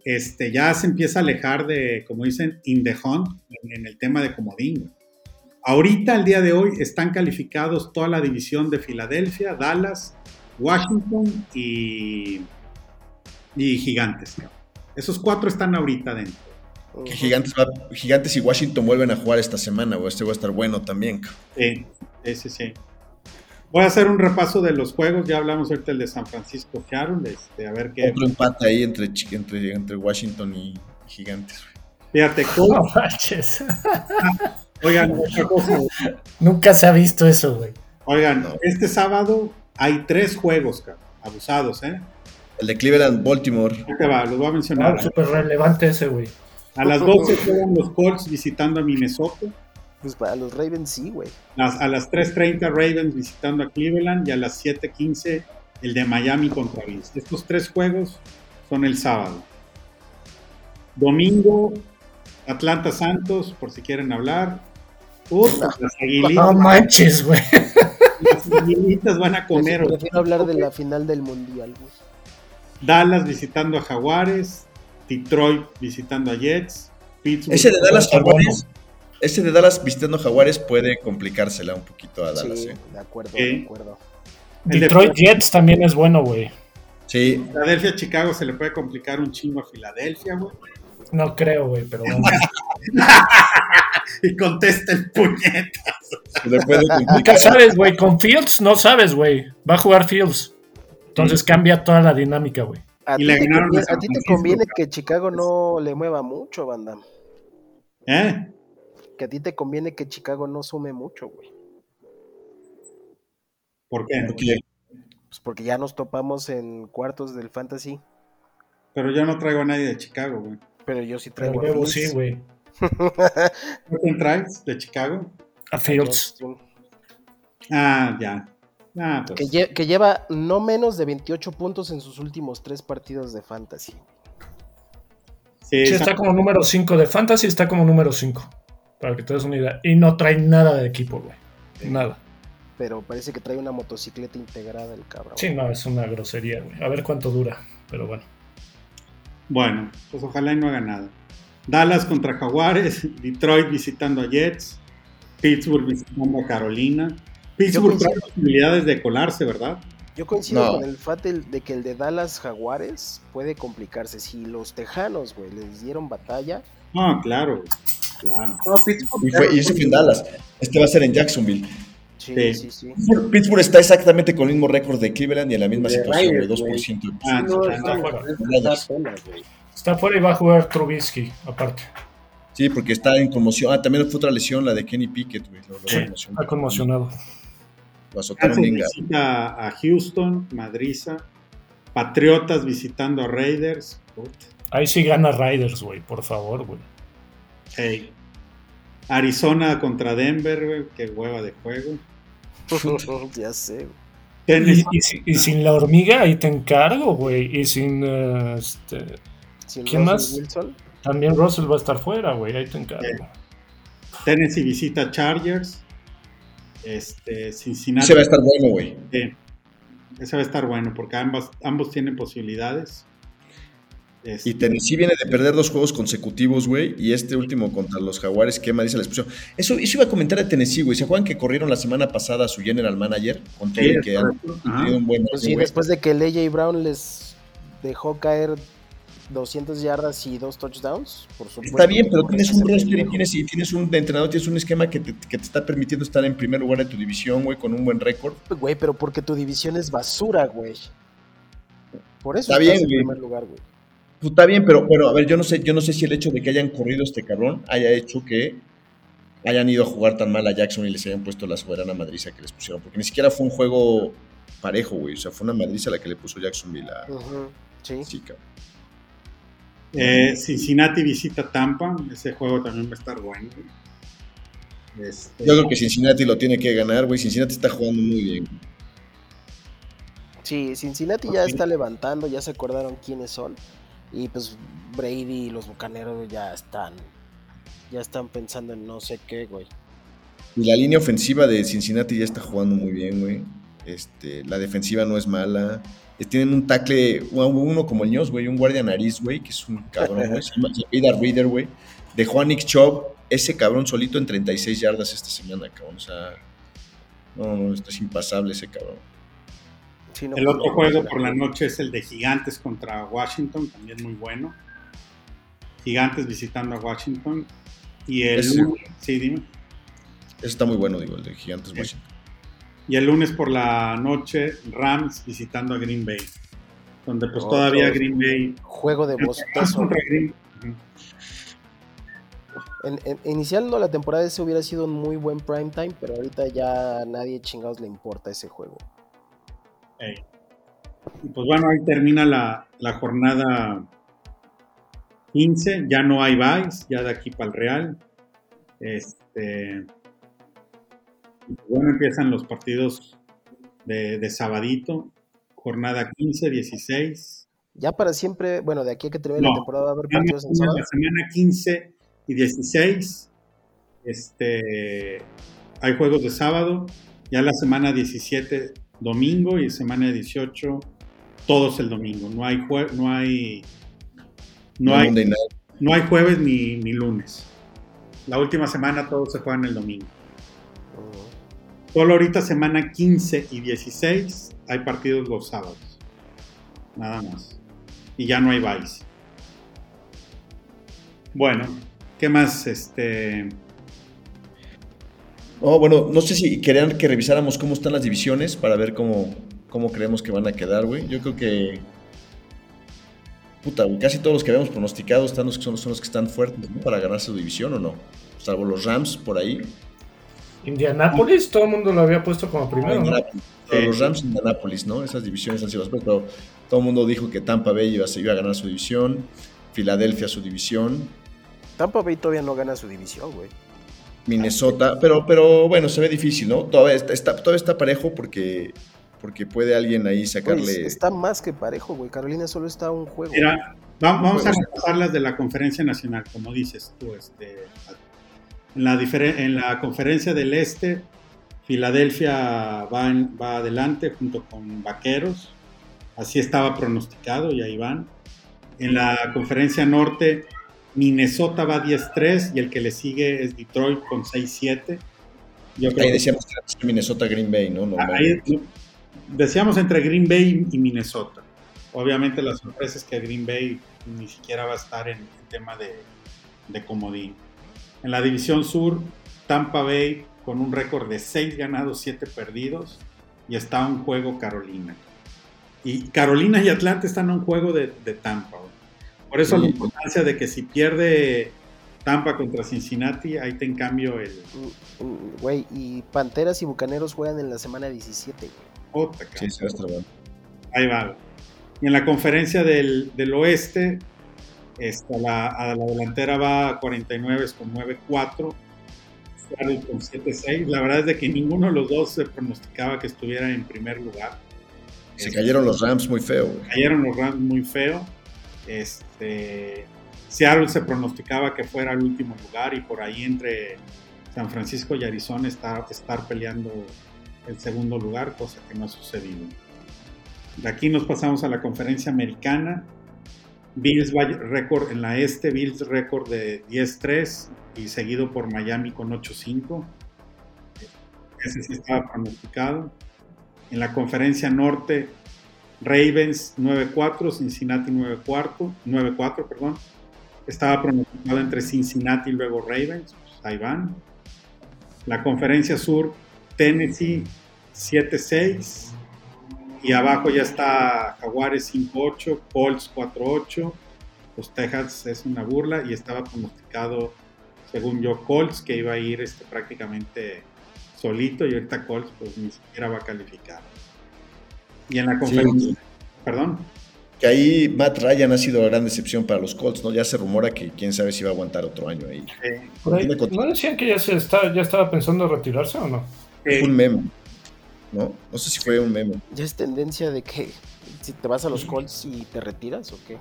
este, ya se empieza a alejar de, como dicen, in the hunt, en, el tema de comodín. Ahorita, al día de hoy, están calificados toda la división de Filadelfia, Dallas, Washington y, y Gigantes. Esos cuatro están ahorita dentro. Que Gigantes, Gigantes y Washington vuelven a jugar esta semana, o este va a estar bueno también. Sí, sí, sí. Voy a hacer un repaso de los juegos. Ya hablamos ahorita el de San Francisco Seattle. Este, a ver qué. Otro empate ahí entre, entre, entre Washington y Gigantes. Fíjate, ¿cómo? Oigan, Nunca se ha visto eso, güey. Oigan, este sábado hay tres juegos, abusados, ¿eh? El de Cleveland, Baltimore. Ahí va, los voy a mencionar. Ah, súper relevante ese, güey. A las 12 juegan los Colts visitando a Minnesota. Pues para los Ravens sí, güey. a las 3.30 Ravens visitando a Cleveland y a las 7.15 el de Miami contra Bills. Estos tres juegos son el sábado. Domingo, Atlanta Santos, por si quieren hablar. Uf, las aguilitas. No manches, güey. Las aguilitas van a comer. Prefiero hablar de la final del mundial, güey. Dallas visitando a Jaguares. Detroit visitando a Jets. ese de Dallas Jaguares, ese de Dallas visitando Jaguares puede complicársela un poquito a Dallas. Sí, ¿eh? de acuerdo, de acuerdo. Detroit Jets también es bueno, güey. Sí. Filadelfia, Chicago se le puede complicar un chingo a Filadelfia, güey. No creo, güey, pero bueno. y contesta el puñetas. Nunca sabes, güey. Con Fields no sabes, güey. Va a jugar Fields. Entonces cambia toda la dinámica, güey. A, ti, te conviene, a ti te conviene que Chicago no le mueva mucho, banda. ¿Eh? Que a ti te conviene que Chicago no sume mucho, güey. ¿Por qué? Pues porque ya nos topamos en cuartos del Fantasy. Pero yo no traigo a nadie de Chicago, güey. Pero yo sí traigo a sí, güey. traes de Chicago? A Fields. Ah, ya. Ah, pues. que, lleva no menos de 28 puntos en sus últimos tres partidos de fantasy. Sí, está como número 5 de fantasy, está como número 5. Para que te des una idea. Y no trae nada de equipo, güey. Nada. Pero parece que trae una motocicleta integrada el cabrón. Sí, no, es una grosería, güey. A ver cuánto dura, pero bueno. Bueno, pues ojalá y no haga nada. Dallas contra Jaguares, Detroit visitando a Jets, Pittsburgh visitando a Carolina. Pittsburgh trae posibilidades de colarse, ¿verdad? Yo coincido con el fatel de que el de Dallas Jaguares puede complicarse. Si los Tejanos, güey, les dieron batalla. Ah, claro, claro. y, fue, y ese fue en Dallas. Este va a ser en Jacksonville. Sí, sí, sí. Pittsburgh, está exactamente con el mismo récord de Cleveland y en la misma situación, de 2%. Ah, fuera. Está, fuera. y va a jugar Trubisky, aparte. Sí, porque está en conmoción. Ah, también fue otra lesión, la de Kenny Pickett, güey. está conmocionado. Lo azotaron visita a Houston, Madriza. Patriotas visitando a Raiders. Ahí sí gana Raiders, güey, por favor, güey. Hey. Arizona contra Denver, güey, qué hueva de juego. ya sé. Y, sin la hormiga, ahí te encargo, güey. Y sin. Uh, este, ¿Quién más? También Russell va a estar fuera, güey. Ahí te encargo. Tennessee visita Chargers. Este, Cincinnati. Ese va a estar bueno, güey. Sí. Ese va a estar bueno porque ambos, ambos tienen posibilidades. Y este, Tennessee viene de perder dos juegos consecutivos, güey, y este último contra los Jaguares, ¿qué más dice la expulsión? Eso, eso iba a comentar de Tennessee, güey. ¿Se acuerdan que corrieron la semana pasada a su general manager? Con todo que han un buen pues sí, después de que Leia Brown les dejó caer 200 yardas y dos touchdowns, por supuesto. Está bien, pero tienes un roster y tienes, y tienes un entrenador, tienes un esquema que te, que te, está permitiendo estar en primer lugar de tu división, güey, con un buen récord. Güey, pero porque tu división es basura, güey. Por eso está bien, en primer lugar, güey. Pues está bien, pero bueno, a ver, yo no sé, yo no sé si el hecho de que hayan corrido este cabrón haya hecho que hayan ido a jugar tan mal a Jackson y les hayan puesto la soberana madriza que les pusieron, porque ni siquiera fue un juego parejo, güey, o sea, fue una madriza la que le puso Jacksonville a Sí. sí eh, Cincinnati visita Tampa, ese juego también va a estar bueno. Este... Yo creo que Cincinnati lo tiene que ganar, güey. Cincinnati está jugando muy bien. Sí, Cincinnati ya está levantando, ya se acordaron quiénes son. Y pues Brady y los bucaneros ya están. Ya están pensando en no sé qué, güey. Y la línea ofensiva de Cincinnati ya está jugando muy bien, güey. Este, la defensiva no es mala. Eh, tienen un tackle, uno como el Ños, güey, un guardia nariz, güey, que es un cabrón, güey. Se llama Reader, güey. Dejó a Nick Chubb, ese cabrón solito en 36 yardas esta semana, cabrón. O sea, no, no, esto es impasable ese cabrón el otro juego por la noche es el de Gigantes contra Washington, también muy bueno. Gigantes visitando a Washington. Y el sí, dime. Ese está muy bueno, digo, el de Gigantes Washington. Y el lunes por la noche, Rams visitando a Green Bay. Donde pues todavía Green Bay. Juego de bostezo. iniciando la temporada ese hubiera sido un muy buen prime time, pero ahorita ya nadie chingados le importa ese juego. Y pues bueno, ahí termina la, jornada 15. Ya no hay buys, ya de aquí para el Real. Este. Bueno, empiezan los partidos de, sabadito. Jornada 15, 16. Ya para siempre, bueno, de aquí a que termine la temporada va a haber partidos en sábado. La semana 15 y 16 este, hay juegos de sábado. Ya la semana 17 domingo y semana 18 todos el domingo. No hay no hay no, hay, no hay jueves ni, lunes. La última semana todos se juegan el domingo. Solo ahorita semana 15 y 16 hay partidos los sábados. Nada más. Y ya no hay vice. Bueno, ¿qué más? Este Oh, bueno, no sé si querían que revisáramos cómo están las divisiones para ver cómo, cómo creemos que van a quedar, güey. Yo creo que. Puta, casi todos los que habíamos pronosticado están los, son, son los que están fuertes para ganar su división o no. Salvo los Rams por ahí. Indianapolis, todo el mundo lo había puesto como primero, ¿no? Los Rams Indianapolis, ¿no? Esas divisiones han sido pero todo el mundo dijo que Tampa Bay iba a, iba a ganar su división, Filadelfia su división. Tampa Bay todavía no gana su división, güey. Minnesota, pero, pero bueno, se ve difícil, ¿no? Todavía está, todavía está parejo porque, porque puede alguien ahí sacarle. está más que parejo, güey. Carolina solo está un juego. Mira, vamos a repasar las de la conferencia nacional, como dices tú. Este, en, la en la conferencia del Este, Filadelfia va, va adelante junto con Vaqueros. Así estaba pronosticado y ahí van. En la conferencia norte, Minnesota va 10-3 y el que le sigue es Detroit con 6-7. Ahí decíamos que Minnesota Green Bay, ¿no? Ahí decíamos entre Green Bay y Minnesota. Obviamente la sorpresa es que Green Bay ni siquiera va a estar en el tema de, de comodín. En la división sur, Tampa Bay con un récord de 6 ganados, 7 perdidos y está un juego Carolina. Y Carolina y Atlanta están en un juego de, de Tampa. Por eso la importancia de que si pierde Tampa contra Cincinnati, ahí te en cambio el. Mm, mm, güey, y Panteras y Bucaneros juegan en la semana 17, güey. sí, Ahí va. Y en la conferencia del, oeste, esta, la, a la delantera va a 49 con 9-4. con 7-6. La verdad es de que ninguno de los dos se pronosticaba que estuviera en primer lugar. Se cayeron los Rams muy feo. Cayeron los Rams muy feo. Este, Seattle se pronosticaba que fuera el último lugar y por ahí entre San Francisco y Arizona estar, estar peleando el segundo lugar, cosa que no ha sucedido. De aquí nos pasamos a la conferencia americana. Bills récord en la este, Bills récord de 10-3 y seguido por Miami con 8-5. Ese sí estaba pronosticado. En la conferencia norte, Ravens 9-4, Cincinnati 9-4, perdón. Estaba pronosticado entre Cincinnati y luego Ravens, pues ahí van. La conferencia sur, Tennessee 7-6. Y abajo ya está Jaguares 5-8, Colts 4-8. Los Texas es una burla y estaba pronosticado, según yo, Colts que iba a ir este, prácticamente solito y ahorita Colts pues ni siquiera va a calificar. Y en la conferencia, perdón. Que ahí Matt Ryan ha sido la gran decepción para los Colts, ¿no? Ya se rumora que quién sabe si va a aguantar otro año ahí. ¿No decían que ya, se está, ya estaba pensando retirarse o no? Un meme. ¿No? No sé si fue un meme. ¿Ya es tendencia de que si te vas a los Colts y te retiras o qué?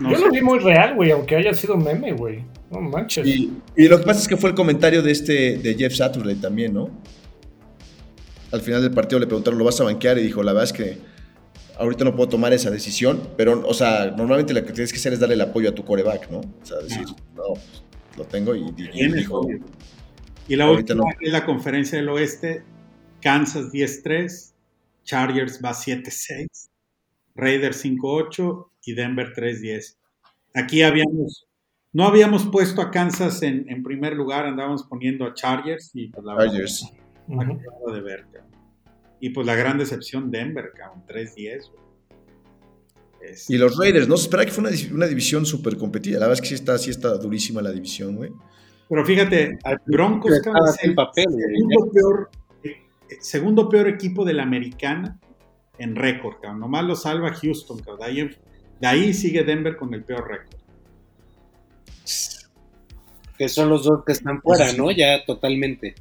Yo lo vi muy real, güey, aunque haya sido meme, güey. No manches. Y, y, lo que pasa es que fue el comentario de este de Jeff Saturday también, ¿no? al final del partido le preguntaron, ¿lo vas a banquear? Y dijo, la verdad es que ahorita no puedo tomar esa decisión, pero, o sea, normalmente lo que tienes que hacer es darle el apoyo a tu coreback, ¿no? O sea, decir, no, pues, lo tengo y, y dijo... Y la última es la conferencia del oeste, Kansas 10-3, Chargers va 7-6, Raiders 5-8 y Denver 3-10. Aquí habíamos, no habíamos puesto a Kansas en, en, primer lugar, andábamos poniendo a Chargers y pues la Chargers. de ver, y pues la gran decepción Denver, cabrón, 3-10. Y los Raiders, no se espera que fue una, división súper competida. La verdad es que sí está, sí está durísima la división, güey. Pero fíjate, al Broncos es el, papel, segundo, peor, segundo peor equipo de la americana en récord, cabrón. Nomás lo salva Houston, cabrón. De ahí, de ahí sigue Denver con el peor récord. Que son los dos que están fuera, ¿no? Ya totalmente.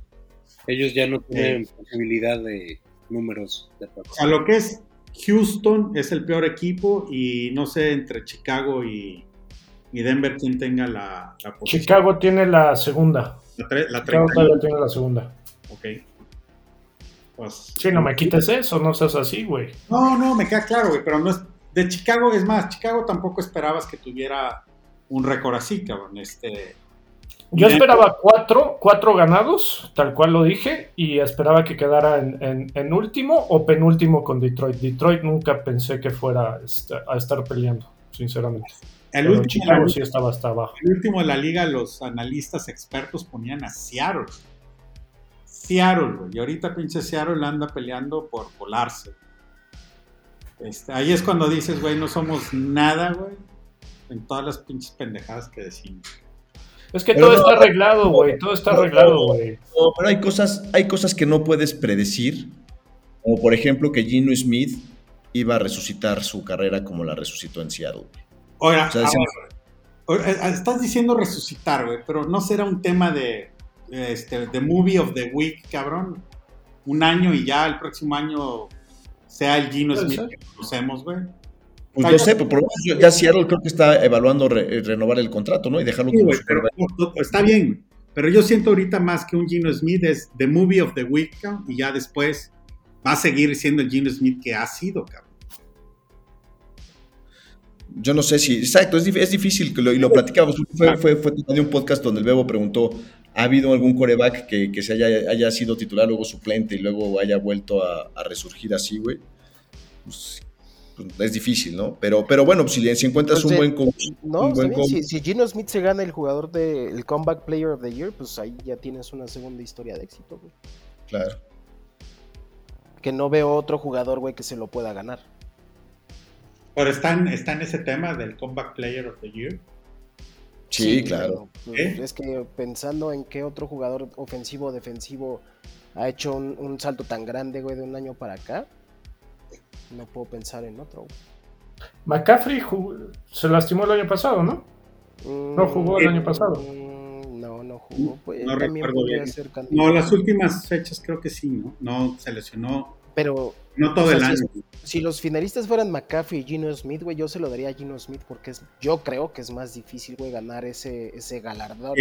Ellos ya no tienen posibilidad de, números de A lo que es Houston es el peor equipo y no sé entre Chicago y, Denver quién tenga la, posición. Chicago tiene la segunda. La, Chicago tiene la segunda. Ok. Pues, sí, no me quites eso, no seas así, güey. No, no, me queda claro, güey, pero no es. De Chicago, es más, Chicago tampoco esperabas que tuviera un récord así, cabrón. Este, yo esperaba cuatro, cuatro ganados, tal cual lo dije, y esperaba que quedara en, último o penúltimo con Detroit. Detroit nunca pensé que fuera a estar peleando, sinceramente. El último, sí estaba hasta abajo. El último de la liga, los analistas expertos ponían a Seattle. Seattle, güey. Y ahorita pinche Seattle anda peleando por volarse. Este, ahí es cuando dices, güey, no somos nada, güey. En todas las pinches pendejadas que decimos. Es que todo está arreglado, güey. Todo está arreglado, güey. pero hay cosas, hay cosas que no puedes predecir. Como por ejemplo que Gino Smith iba a resucitar su carrera como la resucitó en Seattle. Oiga, eh, estás diciendo resucitar, güey, pero no será un tema de este, The Movie of the Week, cabrón. Un año y ya el próximo año sea el Gino Smith que conocemos, güey. Pues yo sé, pero por lo menos ya Seattle creo que está evaluando renovar el contrato, ¿no? Y dejarlo como Está bien, pero yo siento ahorita más que un Gino Smith es The Movie of the Week, y ya después va a seguir siendo el Gino Smith que ha sido, cabrón. Yo no sé si, exacto, es, es difícil, y lo platicamos, fue, fue, fue de un podcast donde el Bebo preguntó, ¿ha habido algún coreback que, que se haya, haya, sido titular, luego suplente y luego haya vuelto a, a resurgir así, güey? Pues pues, es difícil, ¿no? Pero, pero bueno, si, si encuentras pues un buen coach. No, Si, Gino Smith se gana el jugador del Comeback Player of the Year, pues ahí ya tienes una segunda historia de éxito, güey. Claro. Que no veo otro jugador, güey, que se lo pueda ganar. Pero está en, está en ese tema del Comeback Player of the Year. Sí, claro. Pues, ¿Eh? Es que pensando en qué otro jugador ofensivo o defensivo ha hecho un, un salto tan grande, güey, de un año para acá no puedo pensar en otro. McCaffrey se lastimó el año pasado, ¿no? no jugó el año pasado. Mm, no, no jugó. Pues, no recuerdo bien. No, las últimas fechas creo que sí, ¿no? No se lesionó. Pero. No todo el año. Si, los finalistas fueran McCaffrey y Gino Smith, güey, yo se lo daría a Gino Smith porque es, yo creo que es más difícil, güey, ganar ese, ese galardón.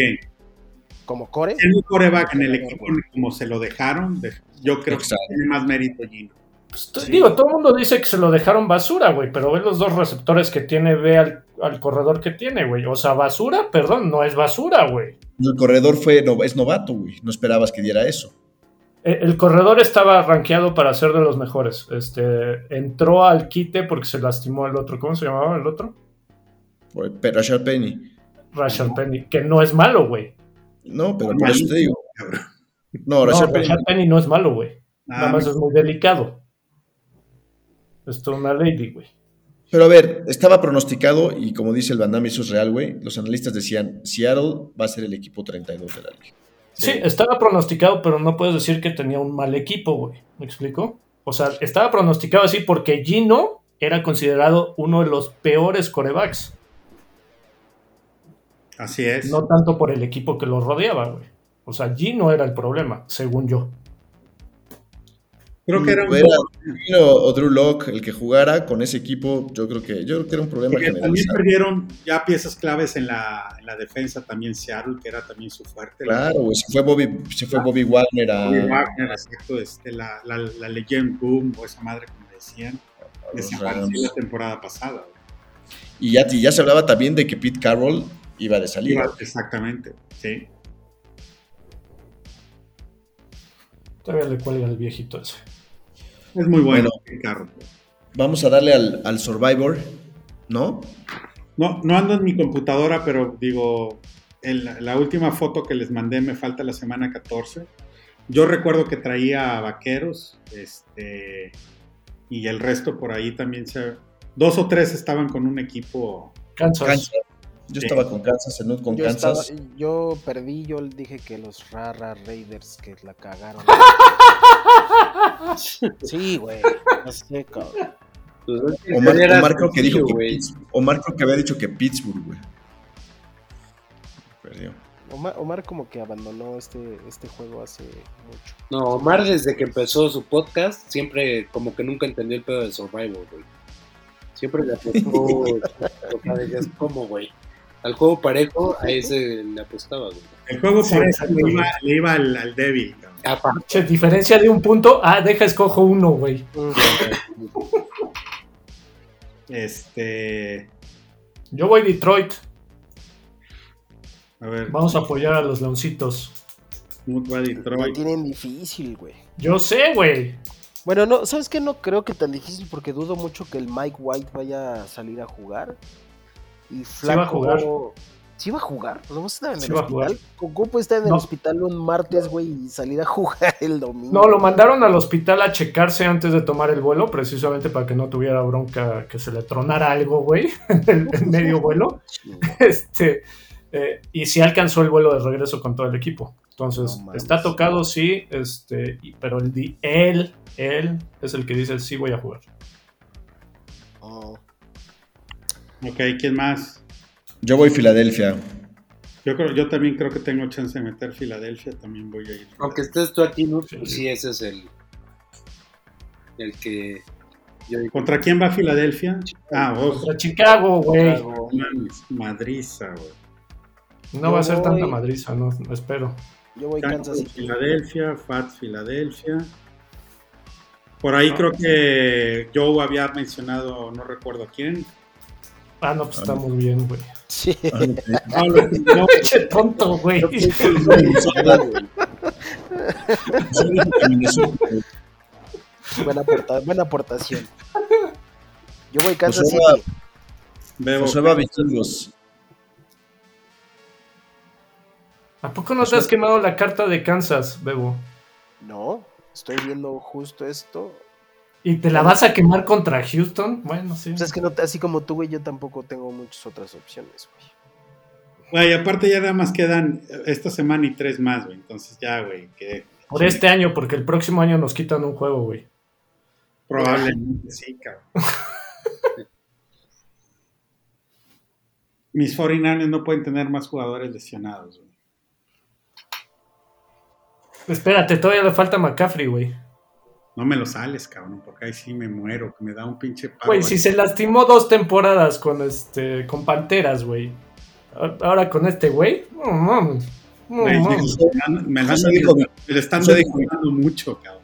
Como core. El coreback en el equipo como se lo dejaron, yo creo que tiene más mérito Gino. Pues, digo, todo el mundo dice que se lo dejaron basura, güey, pero ve los dos receptores que tiene, ve al, corredor que tiene, güey. O sea, basura, perdón, no es basura, güey. El corredor fue, es novato, güey. No esperabas que diera eso. E, el, corredor estaba rankeado para ser de los mejores. Este, entró al quite porque se lastimó el otro. ¿Cómo se llamaba el otro? Rashad Penny. Rashad Penny, que no es malo, güey. No, pero por eso te digo. No, Rashad, Penny. no es malo, güey. Nada ah, más es muy delicado. Esto es una lady, güey. Pero a ver, estaba pronosticado y como dice el Bandami, eso es real, güey. Los analistas decían, Seattle va a ser el equipo 32 de la liga. Sí, estaba pronosticado, pero no puedes decir que tenía un mal equipo, güey. ¿Me explico? O sea, estaba pronosticado así porque Gino era considerado uno de los peores corebacks. Así es. No tanto por el equipo que lo rodeaba, güey. O sea, Gino era el problema, según yo. Creo que era un o Drew Locke el que jugara con ese equipo, yo creo que yo creo que era un problema general. También perdieron ya piezas claves en la, en la, defensa también Seattle, que era también su fuerte. Claro, se fue Bobby, se fue Bobby Wagner a Bobby Wagner, exacto, este, la, la, la Legend Boom, o esa madre como decían, desapareció la temporada pasada. Y ya, ya se hablaba también de que Pete Carroll iba de salida. Exactamente, sí. Todavía le cuelga el viejito ese. Es muy bueno, el carro. Vamos a darle al, Survivor, ¿no? No, no ando en mi computadora, pero digo, la última foto que les mandé me falta la semana 14. Yo recuerdo que traía vaqueros, este, y el resto por ahí también se. Dos o tres estaban con un equipo. Kansas. Yo estaba con Kansas, en con yo Kansas. yo perdí, yo dije que los Rara Raiders que la cagaron. sí, güey. No sé, cabrón. Omar, Omar creo que dijo que Omar creo que había dicho que Pittsburgh, güey. Perdió. Omar, Omar, como que abandonó este, este juego hace mucho. No, Omar desde que empezó su podcast siempre como que nunca entendió el pedo de Survival, güey. Siempre le apostó, sea, ¿cómo, güey? al juego parejo, a ese le apostaba. El juego parejo le iba, al, al, débil. Aparte. Diferencia de un punto, ah, deja escojo uno, güey. este. Yo voy Detroit. A ver. Vamos a apoyar a los leoncitos. Detroit. tienen difícil, güey. Yo sé, güey. Bueno, no, ¿sabes qué? No creo que tan difícil porque dudo mucho que el Mike White vaya a salir a jugar. Y Flaco. va a jugar. ¿Sí va a jugar? ¿No en el hospital? ¿Cómo puede estar en el hospital un martes, güey, y salir a jugar el domingo? No, lo mandaron al hospital a checarse antes de tomar el vuelo, precisamente para que no tuviera bronca que se le tronara algo, güey, en medio vuelo. este, eh, y sí alcanzó el vuelo de regreso con todo el equipo. Entonces, está tocado, sí, este, pero el, él, él es el que dice, sí voy a jugar. Ok, ¿quién más? Yo voy Filadelfia. Yo, creo, yo también creo que tengo chance de meter Filadelfia, también voy a ir. Aunque estés tú aquí, ¿no? Pues sí, ese es el, el que... ¿Contra quién va Filadelfia? Ah, vos. Contra Chicago, güey. Madriza, güey. No va a ser tanta madriza, no, espero. Yo voy a Kansas City. Filadelfia, Fats Filadelfia. Por ahí creo que Joe había mencionado, no recuerdo quién. Ah, no, pues está muy bien, güey. Sí. Ah, no, tonto, güey. buena, buena aportación. Yo voy a Kansas City. José va vikingos. ¿A poco no te has quemado la carta de Kansas, Bebo? No, estoy viendo justo esto. ¿Y te la vas a quemar contra Houston? Bueno, sí. Pues es que no, así como tú, güey, yo tampoco tengo muchas otras opciones, güey. Güey, aparte ya nada más quedan esta semana y tres más, güey. Entonces ya, güey, que... Por este año, porque el próximo año nos quitan un juego, güey. Probablemente sí, cabrón. Mis 49 no pueden tener más jugadores lesionados, güey. Espérate, todavía le falta McCaffrey, güey. No me lo sales, cabrón, porque ahí sí me muero, que me da un pinche paro. Güey, si se lastimó dos temporadas con este con Panteras, güey. Ahora con este güey, no mames. No, Me, me, le están dedicando mucho, cabrón.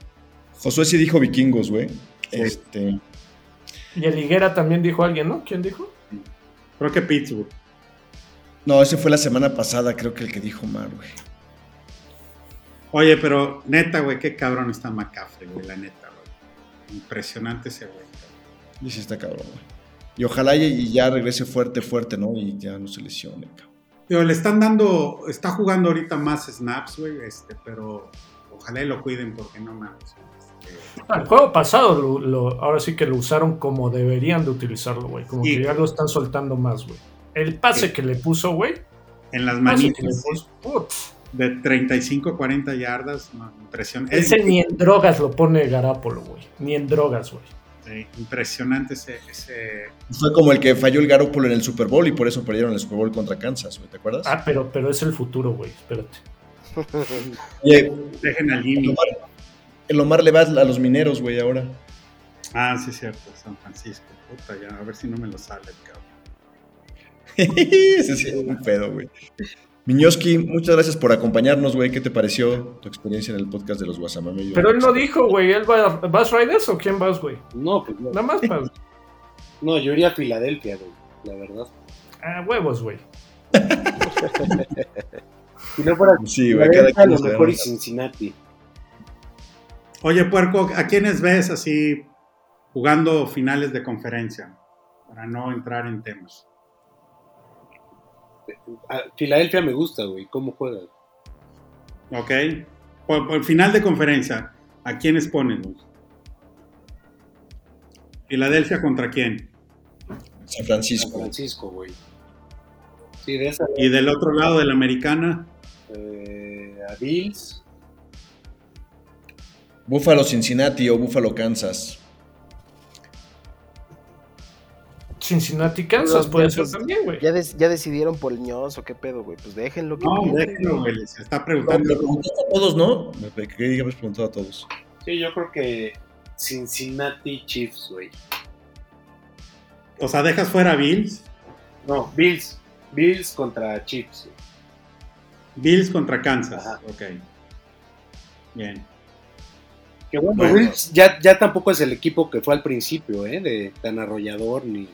Josué sí dijo vikingos, güey. Este. Y el Higuera también dijo alguien, ¿no? ¿Quién dijo? Creo que Pittsburgh. No, ese fue la semana pasada, creo que el que dijo Mar, güey. Oye, pero neta, güey, qué cabrón está McCaffrey, güey, la neta, güey. Impresionante ese güey. Y sí está cabrón, güey. Y ojalá y ya regrese fuerte, fuerte, ¿no? Y ya no se lesione, cabrón. Pero le están dando, está jugando ahorita más snaps, güey, este, pero ojalá y lo cuiden porque no mames. Este... El juego pasado, lo, ahora sí que lo usaron como deberían de utilizarlo, güey. Como que ya lo están soltando más, güey. El pase que le puso, güey. En las manitas de 35 a 40 yardas, no, impresionante. Ese ni en drogas lo pone Garapolo, güey. Ni en drogas, güey. Sí, impresionante ese, Fue como el que falló el Garópolo en el Super Bowl y por eso perdieron el Super Bowl contra Kansas, güey, ¿te acuerdas? Ah, pero, pero es el futuro, güey, espérate. Oye, dejen al El Omar, el Omar le va a los mineros, güey, ahora. Ah, sí, cierto, San Francisco. Puta, ya, a ver si no me lo sale, cabrón. Ese sí es un pedo, güey. Miñoski, muchas gracias por acompañarnos, güey. ¿Qué te pareció tu experiencia en el podcast de los Guasamamellos? Pero él no dijo, güey. ¿Él va, vas Riders o quién vas, güey? No, pues no. Nada más para... No, yo iría a Filadelfia, güey, la verdad. Ah, huevos, güey. si no fuera sí, güey, a lo mejor y Cincinnati. Oye, Puerco, ¿a quiénes ves así jugando finales de conferencia? Para no entrar en temas. Filadelfia me gusta, güey, cómo juega. Ok. Por, final de conferencia, ¿a quiénes ponen? ¿Filadelfia contra quién? San Francisco. San Francisco, güey. ¿Y del otro lado de la americana? Eh, a Bills. Buffalo Cincinnati o Buffalo Kansas. Cincinnati, Kansas puede ser también, güey. Ya, ya, decidieron por el ñoz o qué pedo, güey. Pues déjenlo que. No, déjenlo, güey. Se está preguntando. Lo preguntaste a todos, ¿no? Que digamos preguntado a todos. Sí, yo creo que Cincinnati Chiefs, güey. O sea, ¿dejas fuera a Bills? No, Bills. Bills contra Chiefs. Bills contra Kansas. Ajá. Ok. Bien. Que bueno, Bills ya, ya tampoco es el equipo que fue al principio, ¿eh? De tan arrollador ni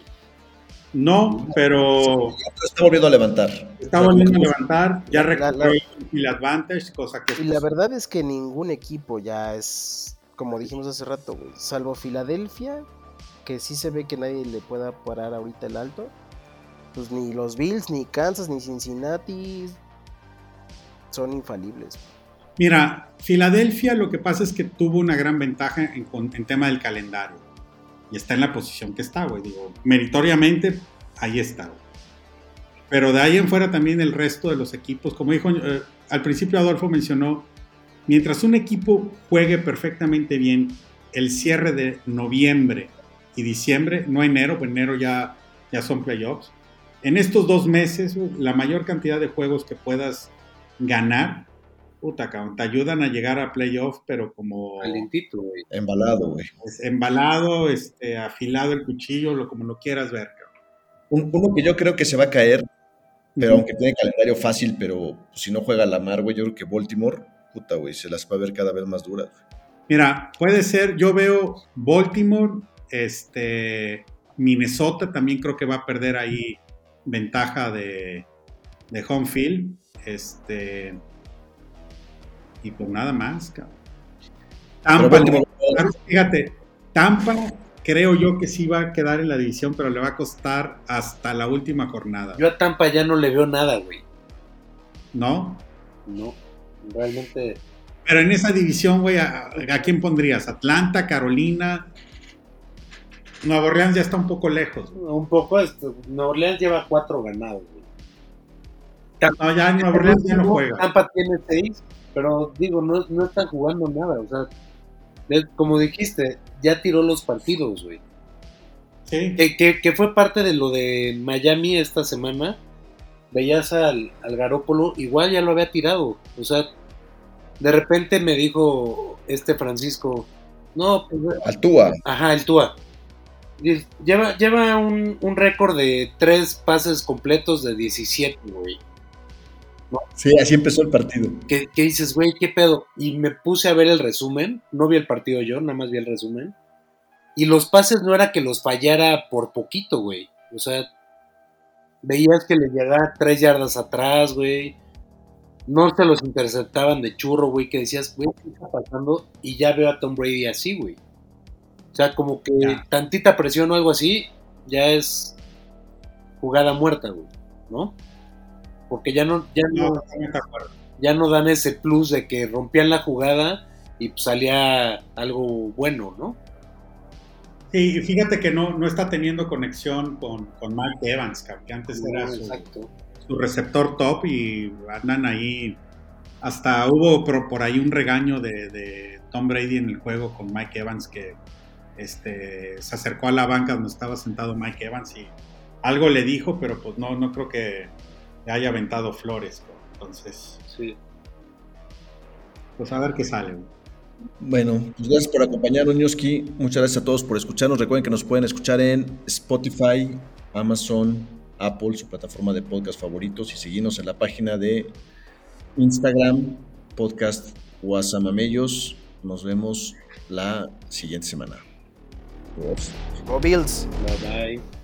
no, pero. Está volviendo a levantar. Está volviendo a levantar. Ya recuperó el advantage, cosa que. Y la verdad es que ningún equipo ya es, como dijimos hace rato, salvo Filadelfia, que sí se ve que nadie le pueda parar ahorita el alto. Pues ni los Bills, ni Kansas, ni Cincinnati son infalibles. Mira, Filadelfia lo que pasa es que tuvo una gran ventaja en, en tema del calendario y está en la posición que está, güey. Digo, meritoriamente, ahí está, Pero de ahí en fuera también el resto de los equipos, como dijo eh, al principio Adolfo mencionó, mientras un equipo juegue perfectamente bien el cierre de noviembre y diciembre, no enero, pues enero ya, ya son playoffs, en estos dos meses, la mayor cantidad de juegos que puedas ganar, puta, te ayudan a llegar a playoff, pero como... Calentito, güey. Embalado, güey. embalado, este, afilado el cuchillo, lo, como lo quieras ver, cabrón. Uno que yo creo que se va a caer, pero aunque tiene calendario fácil, pero si no juega la mar, güey, yo creo que Baltimore, puta, güey, se las va a ver cada vez más duras. Mira, puede ser, yo veo Baltimore, este, Minnesota también creo que va a perder ahí ventaja de, de home field. Este, y pues nada más, cabrón. Tampa, fíjate, Tampa creo yo que sí va a quedar en la división, pero le va a costar hasta la última jornada. Yo a Tampa ya no le veo nada, güey. ¿No? No, realmente. Pero en esa división, güey, ¿a, quién pondrías? ¿Atlanta, Carolina? Nueva Orleans ya está un poco lejos. Un poco, Nueva Orleans lleva cuatro ganados, güey. No, ya Nueva Orleans ya no juega. Tampa tiene seis, pero digo, no, no están jugando nada. O sea, como dijiste, ya tiró los partidos, güey. Sí. Que, que, fue parte de lo de Miami esta semana. Veías al, al Garópolo, igual ya lo había tirado. O sea, de repente me dijo este Francisco, no, pues, Al Tua. Ajá, el Tua. Lleva, lleva un, un récord de tres pases completos de 17, güey. Sí, así empezó el partido. ¿Qué, dices, güey? ¿Qué pedo? Y me puse a ver el resumen. No vi el partido yo, nada más vi el resumen. Y los pases no era que los fallara por poquito, güey. O sea, veías que le llegaba tres yardas atrás, güey. No se los interceptaban de churro, güey, que decías, güey, ¿qué está pasando? Y ya veo a Tom Brady así, güey. O sea, como que tantita presión o algo así, ya es jugada muerta, güey, ¿no? Porque ya no, ya no, ya no dan ese plus de que rompían la jugada y pues salía algo bueno, ¿no? Sí, fíjate que no, no está teniendo conexión con, con Mike Evans, que antes era su, receptor top y andan ahí. Hasta hubo por, ahí un regaño de, de, Tom Brady en el juego con Mike Evans que este, se acercó a la banca donde estaba sentado Mike Evans y algo le dijo, pero pues no, no creo que haya aventado flores. Entonces, sí. Pues a ver qué sale. Bueno, pues gracias por acompañarnos, Newski. Muchas gracias a todos por escucharnos. Recuerden que nos pueden escuchar en Spotify, Amazon, Apple, su plataforma de podcast favoritos, y seguirnos en la página de Instagram, podcast Guasamamellos. Nos vemos la siguiente semana. Go Bills. Bye bye.